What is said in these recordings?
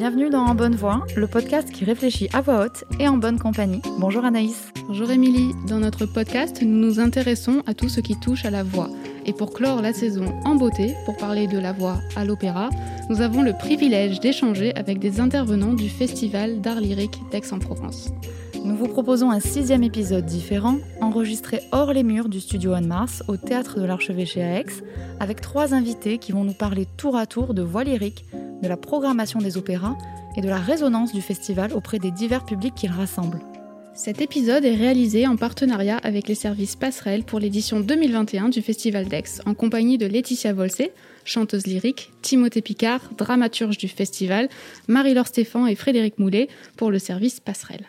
Bienvenue dans En Bonne Voix, le podcast qui réfléchit à voix haute et en bonne compagnie. Bonjour Anaïs. Bonjour Émilie. Dans notre podcast, nous nous intéressons à tout ce qui touche à la voix. Et pour clore la saison en beauté, pour parler de la voix à l'opéra, nous avons le privilège d'échanger avec des intervenants du Festival d'art lyrique d'Aix-en-Provence. Nous vous proposons un sixième épisode différent, enregistré hors les murs du studio Anne-Mars au théâtre de l'Archevêché à Aix, avec trois invités qui vont nous parler tour à tour de voix lyrique, de la programmation des opéras et de la résonance du festival auprès des divers publics qu'il rassemble. Cet épisode est réalisé en partenariat avec les services Passerelle pour l'édition 2021 du Festival d'Aix, en compagnie de Laetitia Volsé, chanteuse lyrique, Timothée Picard, dramaturge du festival, Marie-Laure Stéphan et Frédéric Moulet pour le service Passerelle.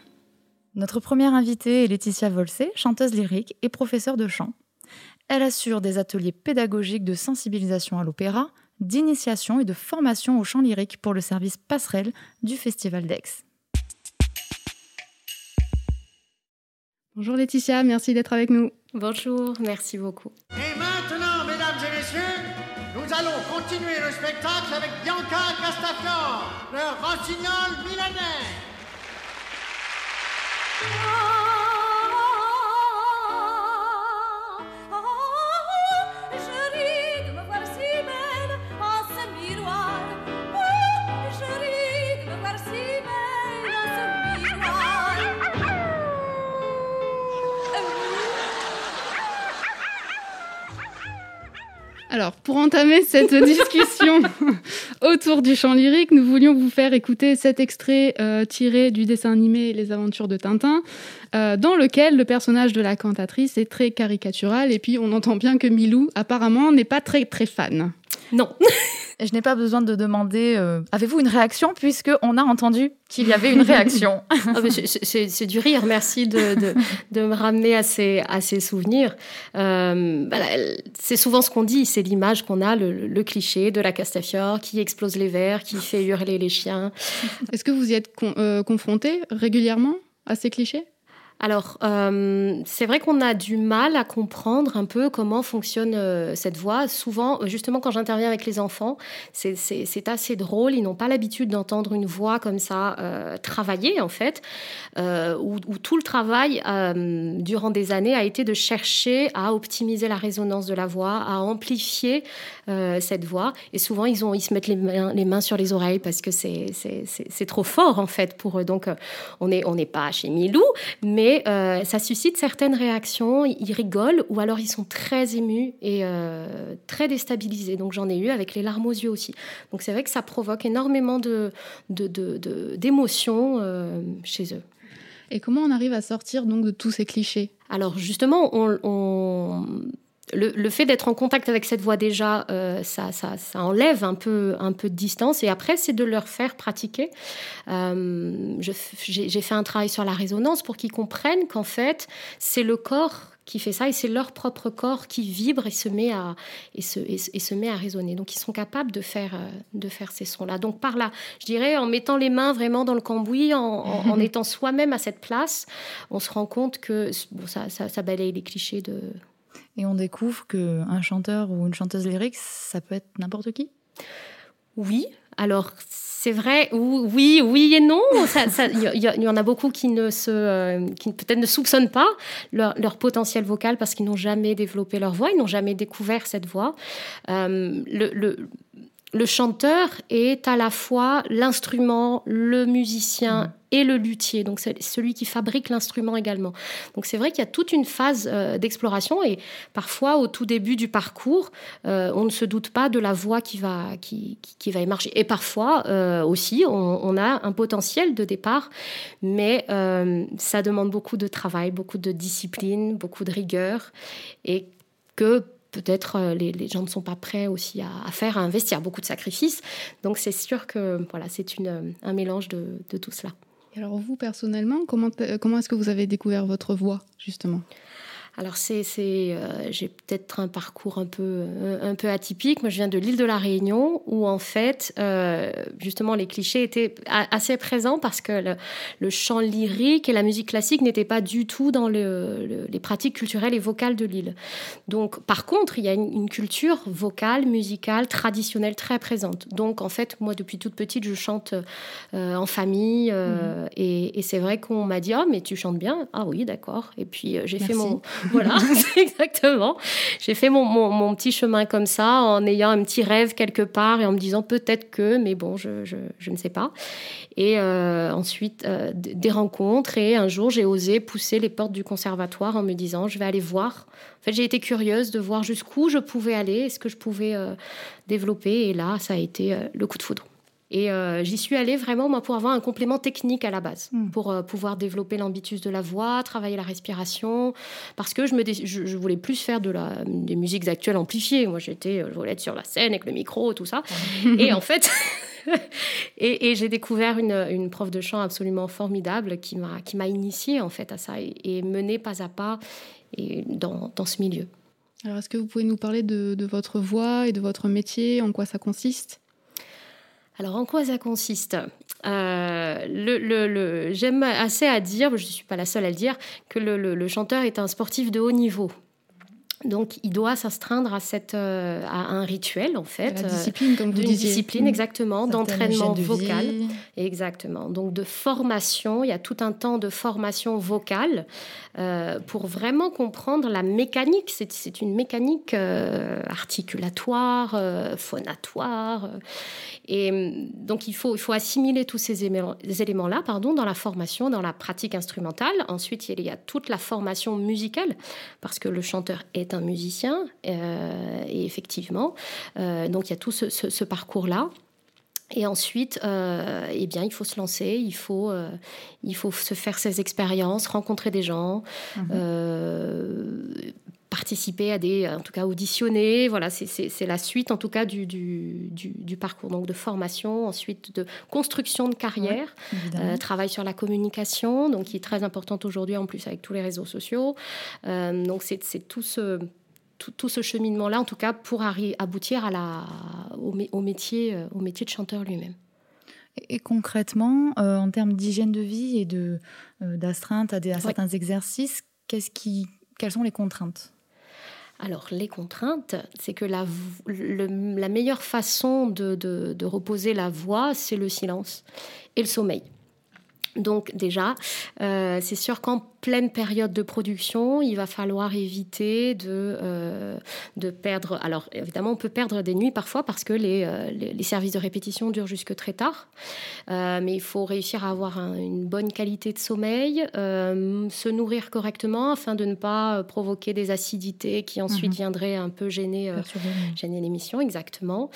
Notre première invitée est Laetitia Volsé, chanteuse lyrique et professeure de chant. Elle assure des ateliers pédagogiques de sensibilisation à l'opéra, d'initiation et de formation au chant lyrique pour le service Passerelle du Festival d'Aix. Bonjour Laetitia, merci d'être avec nous. Bonjour, merci beaucoup. Et maintenant, mesdames et messieurs, nous allons continuer le spectacle avec Bianca Castafiore, le rossignol milanais. Je Alors, pour entamer cette discussion autour du chant lyrique, nous voulions vous faire écouter cet extrait euh, tiré du dessin animé Les aventures de Tintin, euh, dans lequel le personnage de la cantatrice est très caricatural, et puis on entend bien que Milou, apparemment, n'est pas très très fan. Non. Je n'ai pas besoin de demander euh, avez-vous une réaction puisque on a entendu qu'il y avait une réaction? Ah, c'est- du rire, merci de, de, de me ramener à ces, à ces souvenirs. Euh, voilà, elle- c'est souvent ce qu'on dit, c'est l'image qu'on a, le, le cliché de la Castafiore qui explose les verres, qui fait hurler les chiens. Est-ce que vous y êtes con- euh, confronté régulièrement à ces clichés? Alors, euh, c'est vrai qu'on a du mal à comprendre un peu comment fonctionne euh, cette voix. Souvent, euh, justement, quand j'interviens avec les enfants, c'est- assez drôle. Ils n'ont pas l'habitude d'entendre une voix comme ça travailler, en fait, où, tout le travail, durant des années, a été de chercher à optimiser la résonance de la voix, à amplifier cette voix. Et souvent, ils, ont, ils se mettent les mains, les mains sur les oreilles parce que c'est trop fort, en fait, pour eux. Donc, euh, on n'est on pas chez Milou, mais euh, ça suscite certaines réactions. Ils rigolent ou alors ils sont très émus et euh, très déstabilisés. Donc j'en ai eu avec les larmes aux yeux aussi. Donc c'est vrai que ça provoque énormément de d'émotions euh, chez eux. Et comment on arrive à sortir donc de tous ces clichés? Alors justement, on, on- le, le fait d'être en contact avec cette voix déjà, euh, ça, ça, ça enlève un peu, un peu de distance. Et après, c'est de leur faire pratiquer. Euh, J'ai fait un travail sur la résonance pour qu'ils comprennent qu'en fait, c'est le corps qui fait ça et c'est leur propre corps qui vibre et se met à, et se, et, se- et se met à résonner. Donc ils sont capables de faire, euh, de faire ces sons-là. Donc par là, je dirais en mettant les mains vraiment dans le cambouis, en, en- en étant soi-même à cette place, on se rend compte que bon, ça, ça, ça balaye les clichés de... Et on découvre que un chanteur ou une chanteuse lyrique, ça peut être n'importe qui. Oui, alors c'est vrai, ou- oui, oui et non. Il y, en a beaucoup qui ne euh, qui peut-être ne soupçonnent pas leur, leur potentiel vocal parce qu'ils n'ont jamais développé leur voix, ils n'ont jamais découvert cette voix. Euh, le chanteur est à la fois l'instrument, le musicien et le luthier, donc c'est celui qui fabrique l'instrument également. Donc c'est vrai qu'il y a toute une phase euh, d'exploration et parfois au tout début du parcours, euh, on ne se doute pas de la voix qui va, qui, qui- qui va émerger. Et parfois euh, aussi, on, on a un potentiel de départ, mais ça demande beaucoup de travail, beaucoup de discipline, beaucoup de rigueur et que peut-être euh, les, les gens ne sont pas prêts aussi à, faire, à investir beaucoup de sacrifices. Donc c'est sûr que voilà, c'est une, euh, un mélange de, tout cela. Et alors vous, personnellement, comment, comment est-ce que vous avez découvert votre voix, justement? Alors c'est, c'est, euh, j'ai peut-être un parcours un peu, un peu atypique. Moi, je viens de l'île de la Réunion, où en fait, euh, justement, les clichés étaient a- assez présents parce que le, le chant lyrique et la musique classique n'étaient pas du tout dans le- le- les pratiques culturelles et vocales de l'île. Donc, par contre, il y a une, une culture vocale, musicale, traditionnelle très présente. Donc, en fait, moi, depuis toute petite, je chante euh, en famille, euh, et, et c'est vrai qu'on m'a dit, ah, mais tu chantes bien. Ah oui, d'accord. Et puis, j'ai fait mon voilà, exactement. J'ai fait mon, mon, mon petit chemin comme ça, en ayant un petit rêve quelque part et en me disant peut-être que, mais bon, je, je, je ne sais pas. Et euh, ensuite, euh, des rencontres. Et un jour, j'ai osé pousser les portes du conservatoire en me disant, je vais aller voir. En fait, j'ai été curieuse de voir jusqu'où je pouvais aller, est-ce que je pouvais euh, développer. Et là, ça a été le coup de foudre. Et euh, j'y suis allée vraiment moi, pour avoir un complément technique à la base, Mm. pour euh, pouvoir développer l'ambitus de la voix, travailler la respiration, parce que je, me dé- je, je voulais plus faire de la, des musiques actuelles amplifiées. Moi, j'étais, je voulais être sur la scène avec le micro, tout ça. et en fait, et, et j'ai découvert une, une prof de chant absolument formidable qui m'a, qui m'a initiée en fait à ça et, et menée pas à pas et dans, dans ce milieu. Alors, est-ce que vous pouvez nous parler de, de votre voix et de votre métier, en quoi ça consiste? Alors, en quoi ça consiste? Euh, J'aime assez à dire, je ne suis pas la seule à le dire, que le chanteur est un sportif de haut niveau. Donc, il doit s'astreindre à, cette, euh, à un rituel, en fait. La euh, discipline, comme vous disiez. discipline, exactement, Certaines d'entraînement de vocal. vie. Exactement. Donc de formation, il y a tout un temps de formation vocale euh, pour vraiment comprendre la mécanique. C'est, une mécanique euh, articulatoire, phonatoire. et hum, donc il faut, il faut assimiler tous ces éléments- ces éléments-là pardon, dans la formation, dans la pratique instrumentale. Ensuite, il y a toute la formation musicale, parce que le chanteur est un musicien. euh, et effectivement, euh, donc il y a tout ce- parcours-là. Et ensuite, euh, eh bien, il faut se lancer, il faut, euh, il faut se faire ses expériences, rencontrer des gens, Mhm. euh, participer à des, en tout cas auditionner. Voilà, c'est- la suite, en tout cas, du, du, du- parcours. Donc de formation, ensuite de construction de carrière, travail sur la communication, donc qui est très importante aujourd'hui en plus avec tous les réseaux sociaux. Donc c'est tout ce tout, tout ce cheminement-là, en tout cas, pour aboutir à la, au, mé- au métier, euh, au métier de chanteur lui-même. Et, concrètement, euh, en termes d'hygiène de vie et de euh, d'astreinte à, des- à certains exercices, qu'est-ce qui, quelles sont les contraintes? Alors, les contraintes, c'est que la, le- la meilleure façon de, de- de reposer la voix, c'est le silence et le sommeil. Donc déjà, euh, c'est sûr qu'en pleine période de production, il va falloir éviter de, euh, de perdre... Alors évidemment, on peut perdre des nuits parfois parce que les, euh, les, les services de répétition durent jusque très tard. Mais il faut réussir à avoir un- une bonne qualité de sommeil, se nourrir correctement afin de ne pas provoquer des acidités qui ensuite Mhm. viendraient un peu gêner, gêner l'émission, exactement.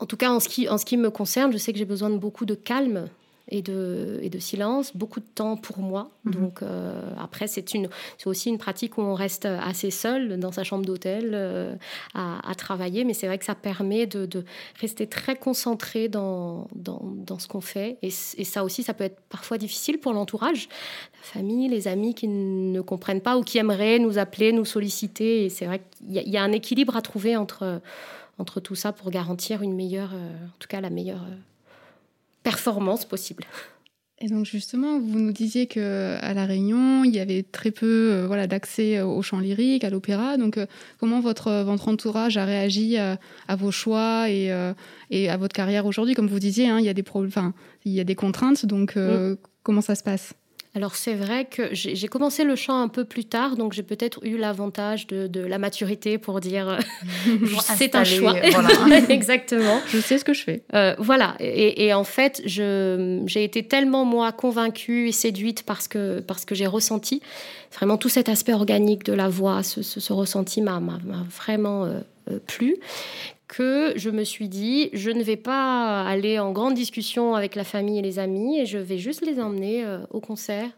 En tout cas, en ce, qui, en ce qui me concerne, je sais que j'ai besoin de beaucoup de calme et de, et de silence, beaucoup de temps pour moi. Mhm. Donc euh, après, c'est une, c'est aussi une pratique où on reste assez seul dans sa chambre d'hôtel euh, à, à travailler, mais c'est vrai que ça permet de, de rester très concentré dans, dans, dans ce qu'on fait. Et, ça aussi, ça peut être parfois difficile pour l'entourage, la famille, les amis qui ne comprennent pas ou qui aimeraient nous appeler, nous solliciter. Et c'est vrai qu'il y a un équilibre à trouver entre, entre tout ça pour garantir une meilleure, euh, en tout cas la meilleure euh, performance possible. Et donc justement, vous nous disiez que à la Réunion, il y avait très peu euh, voilà d'accès au chant lyrique, à l'opéra. Donc euh, comment votre votre entourage a réagi à, à vos choix et, et à votre carrière aujourd'hui? Comme vous disiez, hein, il y a des problèmes, enfin il y a des contraintes. Donc euh, comment ça se passe? Alors c'est vrai que j'ai commencé le chant un peu plus tard, donc j'ai peut-être eu l'avantage de, de la maturité pour dire euh, c'est un choix. voilà. Exactement. Je sais ce que je fais. Euh, voilà, et, et en fait, je- j'ai été tellement, moi, convaincue et séduite parce que, parce que j'ai ressenti vraiment tout cet aspect organique de la voix, ce, ce- ce ressenti m'a vraiment euh, euh, plu, que je me suis dit, je ne vais pas aller en grande discussion avec la famille et les amis, et je vais juste les emmener euh, au concert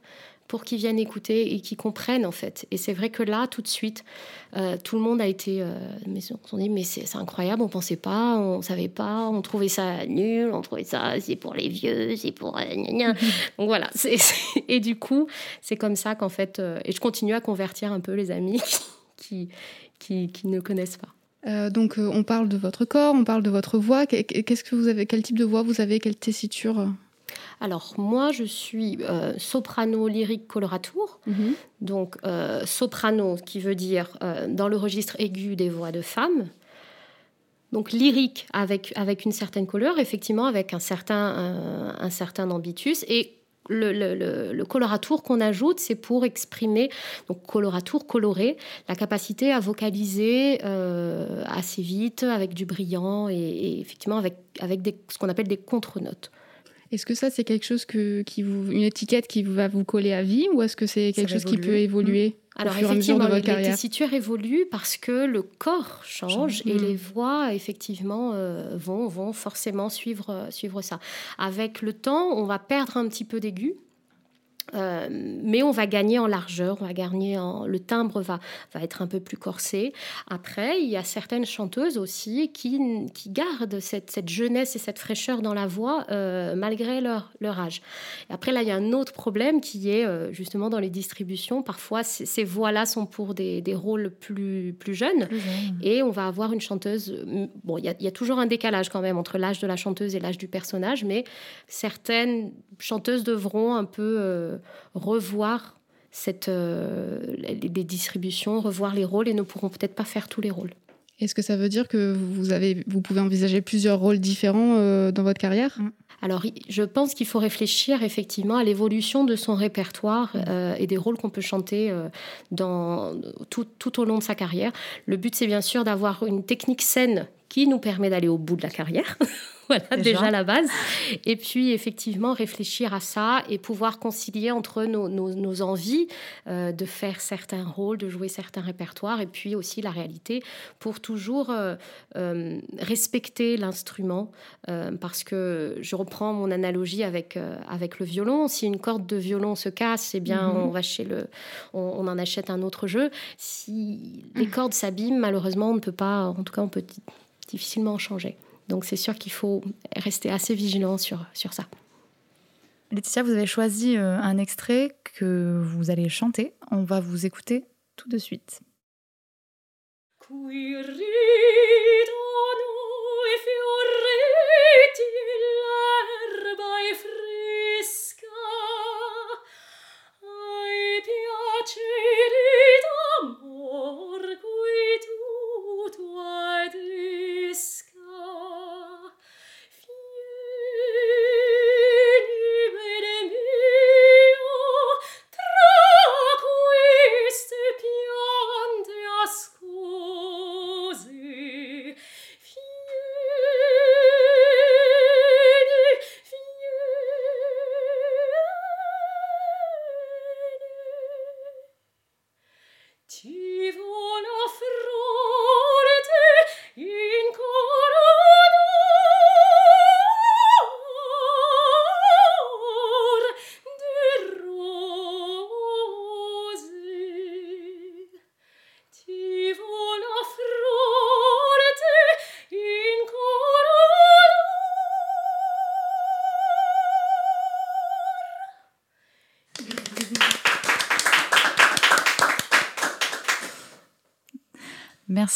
pour qu'ils viennent écouter et qu'ils comprennent en fait. Et c'est vrai que là, tout de suite, euh, tout le monde a été, euh, mais on s'est dit, mais c'est incroyable, on pensait pas, on savait pas, on trouvait ça nul, on trouvait ça, c'est pour les vieux, c'est pour... euh, gna gna. Donc voilà, et du coup, c'est comme ça qu'en fait, euh, et je continue à convertir un peu les amis qui, qui, qui ne connaissent pas. Euh, donc, euh, on parle de votre corps, on parle de votre voix. Qu'est- Qu'est-ce que vous avez Quel type de voix vous avez Quelle tessiture Alors moi, je suis euh, soprano lyrique coloratour. Donc, euh, soprano, qui veut dire euh, dans le registre aigu des voix de femmes. Donc, lyrique avec, avec une certaine couleur, effectivement, avec un certain, euh, un certain ambitus. Et le, le, le- le coloratour qu'on ajoute, c'est pour exprimer, donc coloratour, coloré, la capacité à vocaliser euh, assez vite, avec du brillant et, et effectivement avec, avec des, ce qu'on appelle des contre-notes. Est-ce que ça, c'est quelque chose que, qui vous, une étiquette qui va vous coller à vie ou est-ce que c'est quelque Ça chose qui peut évoluer? Alors effectivement, de votre les tessitures évoluent parce que le corps change Change. et Mm. les voix effectivement euh, vont, vont forcément suivre, euh, suivre ça. Avec le temps, on va perdre un petit peu d'aigu. Euh, mais on va gagner en largeur, on va gagner en le timbre va, va être un peu plus corsé. Après, il y a certaines chanteuses aussi qui, qui gardent cette, cette jeunesse et cette fraîcheur dans la voix euh, malgré leur, leur âge. Et après, là, il y a un autre problème qui est euh, justement dans les distributions. Parfois, ces voix-là sont pour des, des rôles plus, plus jeunes. Et on va avoir une chanteuse. Bon, il y, a- il y a toujours un décalage quand même entre l'âge de la chanteuse et l'âge du personnage, mais certaines chanteuses devront un peu revoir cette, euh, les, distributions, revoir les rôles et ne pourront peut-être pas faire tous les rôles. Est-ce que ça veut dire que vous, avez, vous pouvez envisager plusieurs rôles différents euh, dans votre carrière? Alors, i- je pense qu'il faut réfléchir effectivement à l'évolution de son répertoire euh, et des rôles qu'on peut chanter euh, dans, tout, tout au long de sa carrière. Le but, c'est bien sûr d'avoir une technique saine qui nous permet d'aller au bout de la carrière. voilà, Déjà. déjà. la base. Et puis, effectivement, réfléchir à ça et pouvoir concilier entre nos, nos- nos envies euh, de faire certains rôles, de jouer certains répertoires, et puis aussi la réalité pour toujours euh, euh, respecter l'instrument parce que je reprends mon analogie avec, avec le violon. Si une corde de violon se casse, eh bien, Mhm. on va chez le, on, on en achète un autre jeu. Si les cordes s'abîment, malheureusement, on ne peut pas, en tout cas, on peut di- difficilement en changer. Donc, c'est sûr qu'il faut rester assez vigilant sur, sur ça. Laetitia, vous avez choisi euh, un extrait que vous allez chanter. On va vous écouter tout de suite. Qui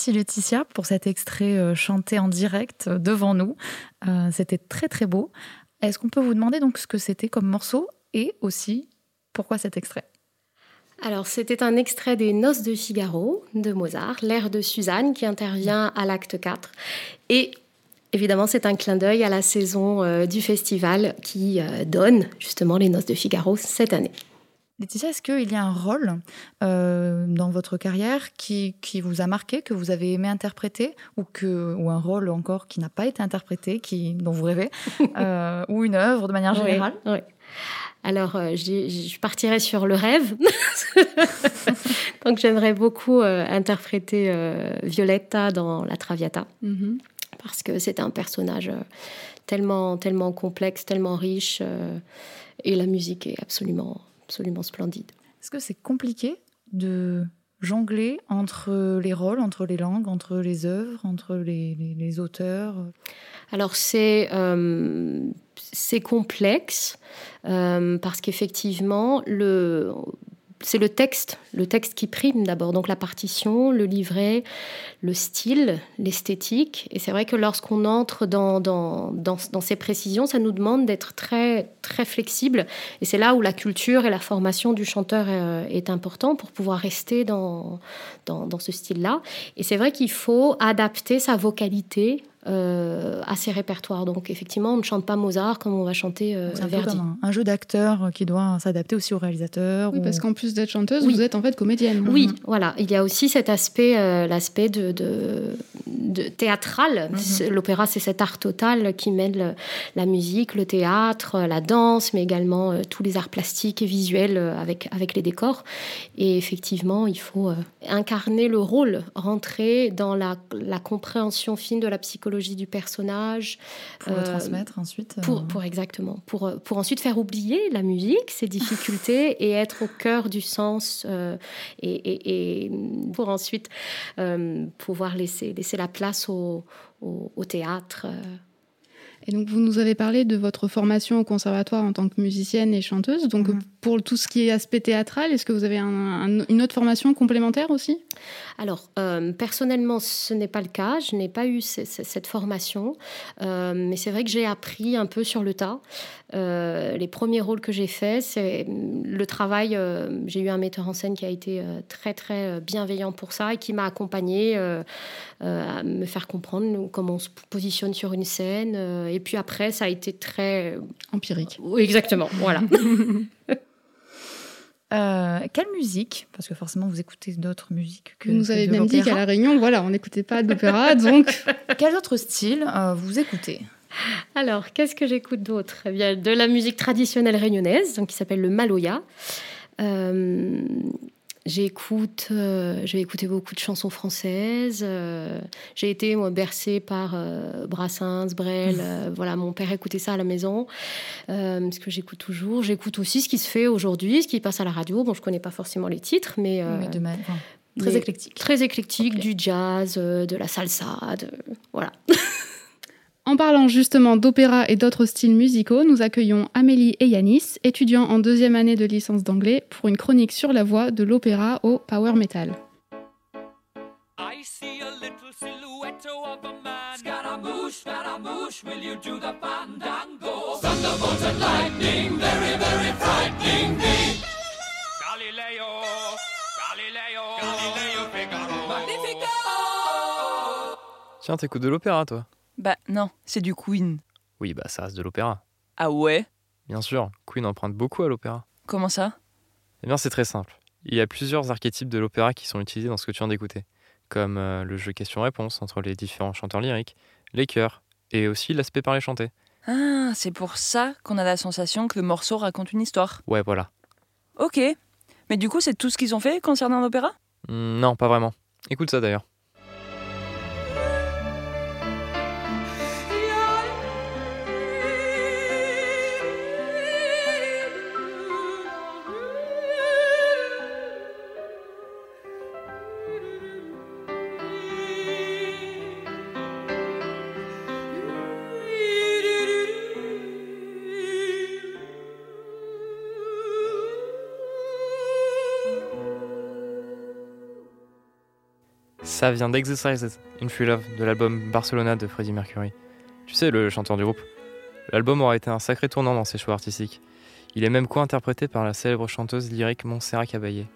Merci Laetitia pour cet extrait euh, chanté en direct euh, devant nous. Euh, C'était très très beau. Est-ce qu'on peut vous demander donc ce que c'était comme morceau et aussi pourquoi cet extrait? Alors, c'était un extrait des Noces de Figaro de Mozart, l'air de Suzanne qui intervient à l'acte 4. Et évidemment, c'est un clin d'œil à la saison du festival qui donne justement les Noces de Figaro cette année. Laetitia, est-ce qu'il y a un rôle euh, dans votre carrière qui, qui vous a marqué, que vous avez aimé interpréter, ou, que, ou un rôle encore qui n'a pas été interprété, qui, dont vous rêvez, euh, ou une œuvre de manière générale? oui. Alors, euh, je, je partirais sur le rêve. Donc, j'aimerais beaucoup euh, interpréter Violetta dans La Traviata. Mhm. parce que c'est un personnage tellement, tellement complexe, tellement riche, et la musique est absolument, absolument splendide. Est-ce que c'est compliqué de jongler entre les rôles, entre les langues, entre les œuvres, entre les, les- les auteurs? Alors c'est euh, complexe euh, parce qu'effectivement le c'est le texte, le texte qui prime d'abord, donc la partition, le livret, le style, l'esthétique. Et c'est vrai que lorsqu'on entre dans, dans, dans, ces précisions, ça nous demande d'être très, très flexible. Et c'est là où la culture et la formation du chanteur euh, est important pour pouvoir rester dans, dans ce style-là. Et c'est vrai qu'il faut adapter sa vocalité euh, à ses répertoires. Donc effectivement, on ne chante pas Mozart comme on va chanter euh, un Verdi. comme un, un jeu d'acteur qui doit s'adapter aussi au réalisateur. Oui, ou- parce qu'en plus d'être chanteuse, Oui. vous êtes en fait comédienne. Oui, voilà. Il y a aussi cet aspect, euh, l'aspect de, de- de théâtral. Mhm. L'opéra, c'est cet art total qui mêle le- la musique, le théâtre, la danse, mais également euh, tous les arts plastiques et visuels avec, avec les décors. Et effectivement, il faut euh, incarner le rôle, rentrer dans la, la compréhension fine de la psychologie du personnage, pour le euh, transmettre ensuite. pour, euh, pour exactement, pour, euh, pour ensuite faire oublier la musique, ses difficultés et être au cœur du sens et, et- et pour ensuite pouvoir laisser, laisser la place au, au- au théâtre. Et donc, vous nous avez parlé de votre formation au conservatoire en tant que musicienne et chanteuse. Donc, Mhm. pour tout ce qui est aspect théâtral, est-ce que vous avez un- un- une autre formation complémentaire aussi? Alors, euh, personnellement, ce n'est pas le cas. Je n'ai pas eu ce- ce- cette formation. Euh, mais c'est vrai que j'ai appris un peu sur le tas. Euh, les premiers rôles que j'ai faits, c'est mm, le travail. euh, j'ai eu un metteur en scène qui a été euh, très, très bienveillant pour ça et qui m'a accompagné euh, euh, à me faire comprendre comment on se positionne sur une scène. euh, et puis après, ça a été très. Empirique. Oui, exactement. Voilà. euh, quelle musique Parce que forcément, vous écoutez d'autres musiques que. Vous nous avez même dit qu'à La Réunion, voilà, on n'écoutait pas d'opéra, donc Quels autres styles euh, vous écoutez? Alors, qu'est-ce que j'écoute d'autre? Eh bien, de la musique traditionnelle réunionnaise, donc qui s'appelle le maloya. Euh, j'écoute, euh, j'ai écouté beaucoup de chansons françaises. euh, j'ai été moi bercée par Brassens, Brel. voilà, mon père écoutait ça à la maison, ce que j'écoute toujours. J'écoute aussi ce qui se fait aujourd'hui, ce qui passe à la radio. Bon, je connais pas forcément les titres, mais, de Très éclectique. très éclectique, du jazz, de la salsa, de- voilà. En parlant justement d'opéra et d'autres styles musicaux, nous accueillons Amélie et Yanis, étudiants en deuxième année de licence d'anglais, pour une chronique sur la voie de l'opéra au power metal. I see a little silhouette of a man. Scaramouche, Scaramouche, will you do the fandango? Thunderbolt and lightning, very, very frightening me. Galileo, Galileo, Galileo Figaro. Magnifico! Tiens, t'écoutes de l'opéra, toi Bah non, c'est du Queen. Oui, bah ça reste de l'opéra. Ah ouais? Bien sûr, Queen emprunte beaucoup à l'opéra. Comment ça? Eh bien, c'est très simple. Il y a plusieurs archétypes de l'opéra qui sont utilisés dans ce que tu viens d'écouter, comme euh, le jeu question-réponse entre les différents chanteurs lyriques, les chœurs, et aussi l'aspect parlé chanté. Ah, c'est pour ça qu'on a la sensation que le morceau raconte une histoire. Ouais, voilà. Ok. Mais du coup, c'est tout ce qu'ils ont fait concernant l'opéra? Hmm, non, pas vraiment. Écoute ça d'ailleurs. Ça vient d'Exercises in Free Love de l'album Barcelona de Freddie Mercury. Tu sais, le chanteur du groupe. L'album aura été un sacré tournant dans ses choix artistiques. Il est même co-interprété par la célèbre chanteuse lyrique Montserrat Caballé.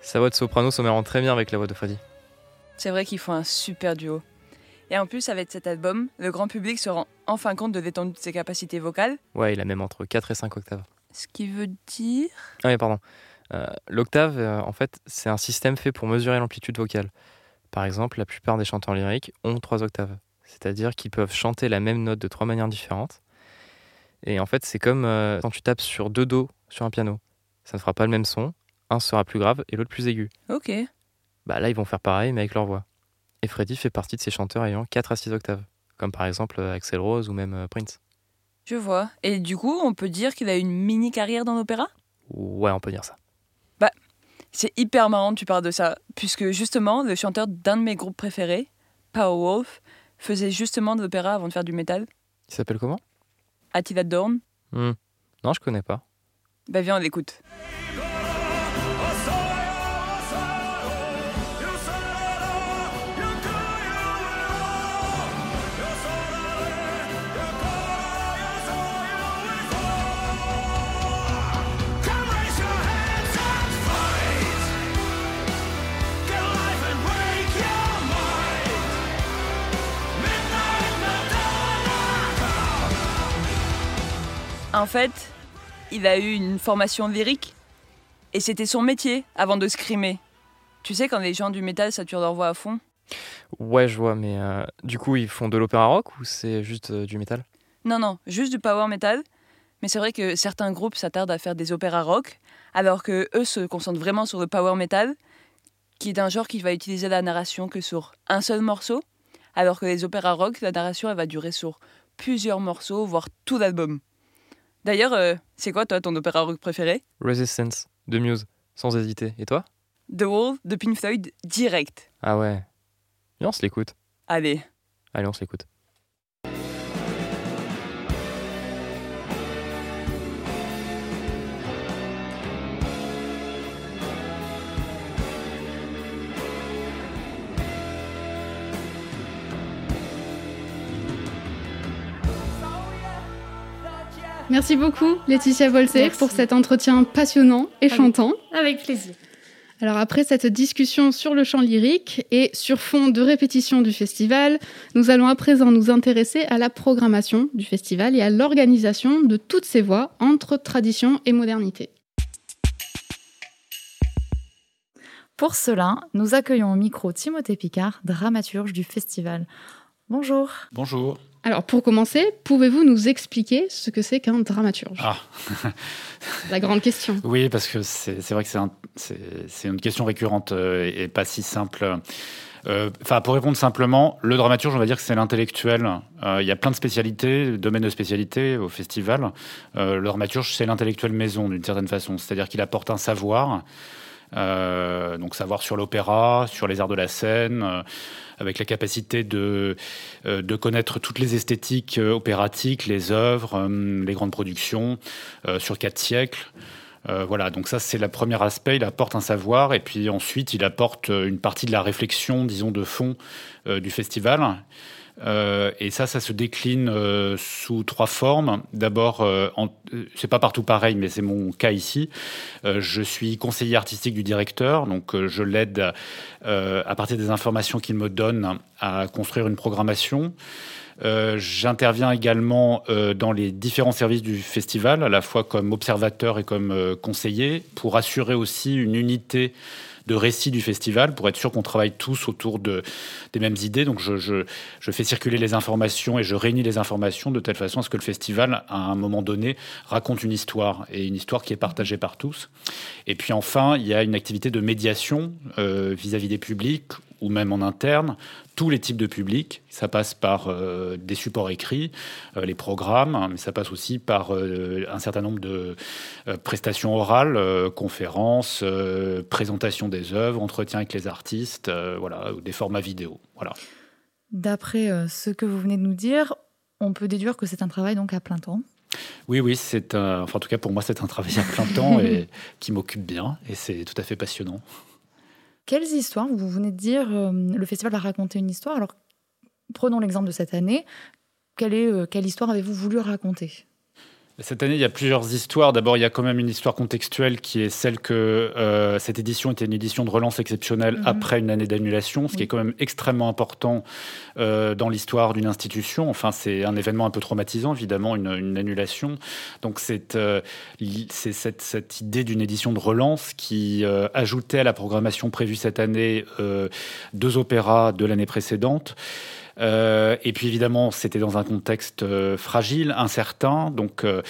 Sa voix de soprano se mêlant très bien avec la voix de Freddie. C'est vrai qu'ils font un super duo. Et en plus, avec cet album, le grand public se rend enfin compte de l'étendue de ses capacités vocales. Ouais, il a même entre 4 et 5 octaves. Ce qui veut dire. Ah oui, pardon. Euh, L'octave, euh, en fait, c'est un système fait pour mesurer l'amplitude vocale. Par exemple, la plupart des chanteurs lyriques ont 3 octaves. C'est-à-dire qu'ils peuvent chanter la même note de trois manières différentes. Et en fait, c'est comme euh, quand tu tapes sur deux dos sur un piano. Ça ne fera pas le même son. Un sera plus grave et l'autre plus aigu. Ok. Bah là, ils vont faire pareil, mais avec leur voix. Et Freddy fait partie de ces chanteurs ayant 4 à 6 octaves. comme par exemple euh, Axel Rose ou même euh, Prince. Je vois. Et du coup, on peut dire qu'il a une mini carrière dans l'opéra? Ouais, on peut dire ça. C'est hyper marrant que tu parles de ça, puisque justement, le chanteur d'un de mes groupes préférés, Powerwolf, faisait justement de l'opéra avant de faire du métal. Il s'appelle comment? Attila Dorn. Hmm. Non, je connais pas. Bah viens, on l'écoute. En fait, il a eu une formation lyrique et c'était son métier avant de scrimer. Tu sais, quand les gens du métal saturent leur voix à fond Ouais, je vois, mais euh, du coup, ils font de l'opéra rock ou c'est juste euh, du métal? Non, non, juste du power metal. Mais c'est vrai que certains groupes s'attardent à faire des opéras rock, alors que eux se concentrent vraiment sur le power metal, qui est un genre qui va utiliser la narration que sur un seul morceau, alors que les opéras rock, la narration, elle va durer sur plusieurs morceaux, voire tout l'album. D'ailleurs, euh, c'est quoi toi ton opéra rock préféré? Resistance, de Muse, sans hésiter. Et toi? The Wall de Pink Floyd direct. Ah ouais. Viens, on se l'écoute. Allez. Allez, on se l'écoute. Merci beaucoup, Laetitia Volsé, Merci. pour cet entretien passionnant et Avec- chantant. Avec plaisir. Alors après cette discussion sur le chant lyrique et sur fond de répétition du festival, nous allons à présent nous intéresser à la programmation du festival et à l'organisation de toutes ces voix entre tradition et modernité. Pour cela, nous accueillons au micro Timothée Picard, dramaturge du festival. Bonjour. Bonjour. Alors pour commencer, pouvez-vous nous expliquer ce que c'est qu'un dramaturge Ah, La grande question. oui, parce que c'est vrai que c'est un- c'est c'est une question récurrente euh, et pas si simple. Euh, Enfin, pour répondre simplement, le dramaturge, on va dire que c'est l'intellectuel. Euh, Il y a plein de spécialités, domaines de spécialité au festival. Euh, le dramaturge, c'est l'intellectuel maison d'une certaine façon, c'est-à-dire qu'il apporte un savoir. Euh, donc savoir sur l'opéra, sur les arts de la scène, euh, avec la capacité de, euh, de connaître toutes les esthétiques opératiques, les œuvres, les grandes productions sur quatre siècles. Voilà, donc ça c'est le premier aspect, il apporte un savoir et puis ensuite il apporte une partie de la réflexion, disons, de fond du festival. Euh, et ça, ça se décline euh, sous trois formes. D'abord, euh, euh, c'est pas partout pareil, mais c'est mon cas ici. Je suis conseiller artistique du directeur, donc je l'aide à partir des informations qu'il me donne à construire une programmation. J'interviens également dans les différents services du festival, à la fois comme observateur et comme conseiller, pour assurer aussi une unité de récit du festival, pour être sûr qu'on travaille tous autour de, des mêmes idées. Donc je fais circuler les informations et je réunis les informations de telle façon à ce que le festival, à un moment donné, raconte une histoire, et une histoire qui est partagée par tous. Et puis enfin, il y a une activité de médiation euh, vis-à-vis des publics ou même en interne, tous les types de publics. Ça passe par euh, des supports écrits, euh, les programmes, hein, mais ça passe aussi par euh, un certain nombre de prestations orales, conférences, présentations des œuvres, entretiens avec les artistes, voilà, ou des formats vidéo. Voilà. D'après ce que vous venez de nous dire, on peut déduire que c'est un travail donc à plein temps. Oui, oui, c'est un, enfin, en tout cas pour moi, c'est un travail à plein temps et qui m'occupe bien, et c'est tout à fait passionnant. Quelles histoires, vous venez de dire, euh, le festival va raconter une histoire? Alors, prenons l'exemple de cette année. Quelle, euh, quelle histoire avez-vous voulu raconter? Cette année, il y a plusieurs histoires. D'abord, il y a quand même une histoire contextuelle qui est celle que euh, cette édition était une édition de relance exceptionnelle Mhm. après une année d'annulation, ce qui est quand même extrêmement important euh, dans l'histoire d'une institution. Enfin, c'est un événement un peu traumatisant, évidemment, une, une annulation. Donc, c'est euh, cette, cette idée d'une édition de relance qui euh, ajoutait à la programmation prévue cette année euh, deux opéras de l'année précédente. Euh, et puis évidemment, c'était dans un contexte euh, fragile, incertain. Donc euh,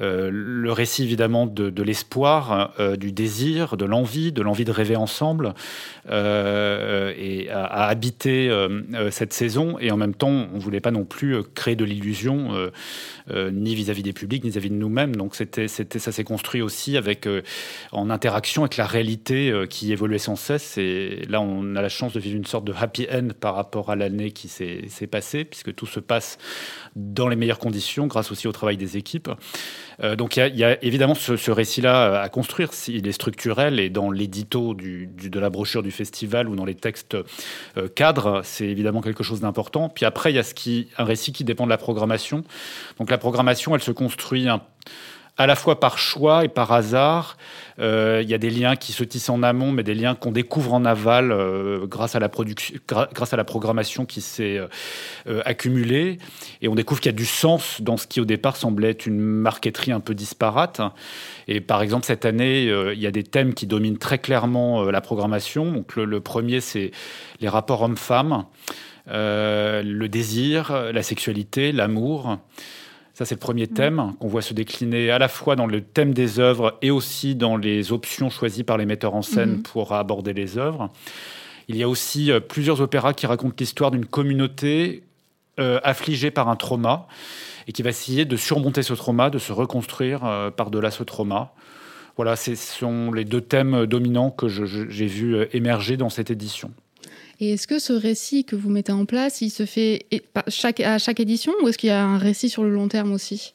le récit évidemment de, l'espoir, du désir, de l'envie, de l'envie de rêver ensemble, et à, habiter cette saison. Et en même temps, on voulait pas non plus créer de l'illusion, ni vis-à-vis des publics, ni vis-à-vis de nous-mêmes. Donc c'était, ça s'est construit aussi avec, en interaction avec la réalité qui évoluait sans cesse. Et là, on a la chance de vivre une sorte de happy end par rapport à l'année qui s'est, s'est passée, puisque tout se passe dans les meilleures conditions, grâce aussi au travail des équipes. Euh, donc il y, a- évidemment ce, récit-là à construire. Il est structurel et dans l'édito du, de la brochure du festival ou dans les textes euh, cadres, c'est évidemment quelque chose d'important. Puis après, il y a ce qui, un récit qui dépend de la programmation. Donc la programmation, elle se construit à la fois par choix et par hasard. Euh, Il y a des liens qui se tissent en amont, mais des liens qu'on découvre en aval euh, grâce, à la grâce à la programmation qui s'est euh, accumulée. Et on découvre qu'il y a du sens dans ce qui au départ semblait être une marqueterie un peu disparate. Et par exemple, cette année, il y a des thèmes qui dominent très clairement la programmation. Donc le, le premier, c'est les rapports hommes-femmes, le désir, la sexualité, l'amour. Ça, c'est le premier thème qu'on voit se décliner à la fois dans le thème des œuvres et aussi dans les options choisies par les metteurs en scène Mhm. pour aborder les œuvres. Il y a aussi euh, plusieurs opéras qui racontent l'histoire d'une communauté euh, affligée par un trauma et qui va essayer de surmonter ce trauma, de se reconstruire euh, par-delà ce trauma. Voilà, ce sont les deux thèmes dominants que j'ai vu euh, émerger dans cette édition. Et est-ce que ce récit que vous mettez en place, il se fait chaque, à chaque édition ou est-ce qu'il y a un récit sur le long terme aussi?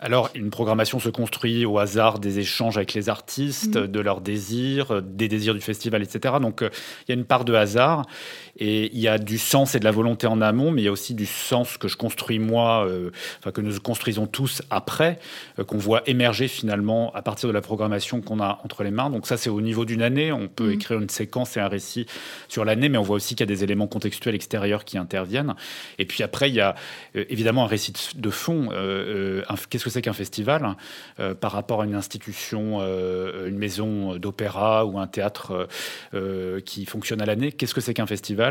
Alors, une programmation se construit au hasard des échanges avec les artistes, Mhm. de leurs désirs, des désirs du festival, etc. Donc, euh, il y a une part de hasard et il y a du sens et de la volonté en amont, mais il y a aussi du sens que je construis moi, euh, enfin que nous construisons tous après, euh, qu'on voit émerger finalement à partir de la programmation qu'on a entre les mains. Donc ça, c'est au niveau d'une année. On peut Mhm. écrire une séquence et un récit sur l'année, mais on voit aussi qu'il y a des éléments contextuels extérieurs qui interviennent. Et puis après, il y a euh, évidemment un récit de- fond. Qu'est-ce que c'est qu'un festival hein, par rapport à une institution, une maison d'opéra ou un théâtre qui fonctionne à l'année Qu'est-ce que c'est qu'un festival?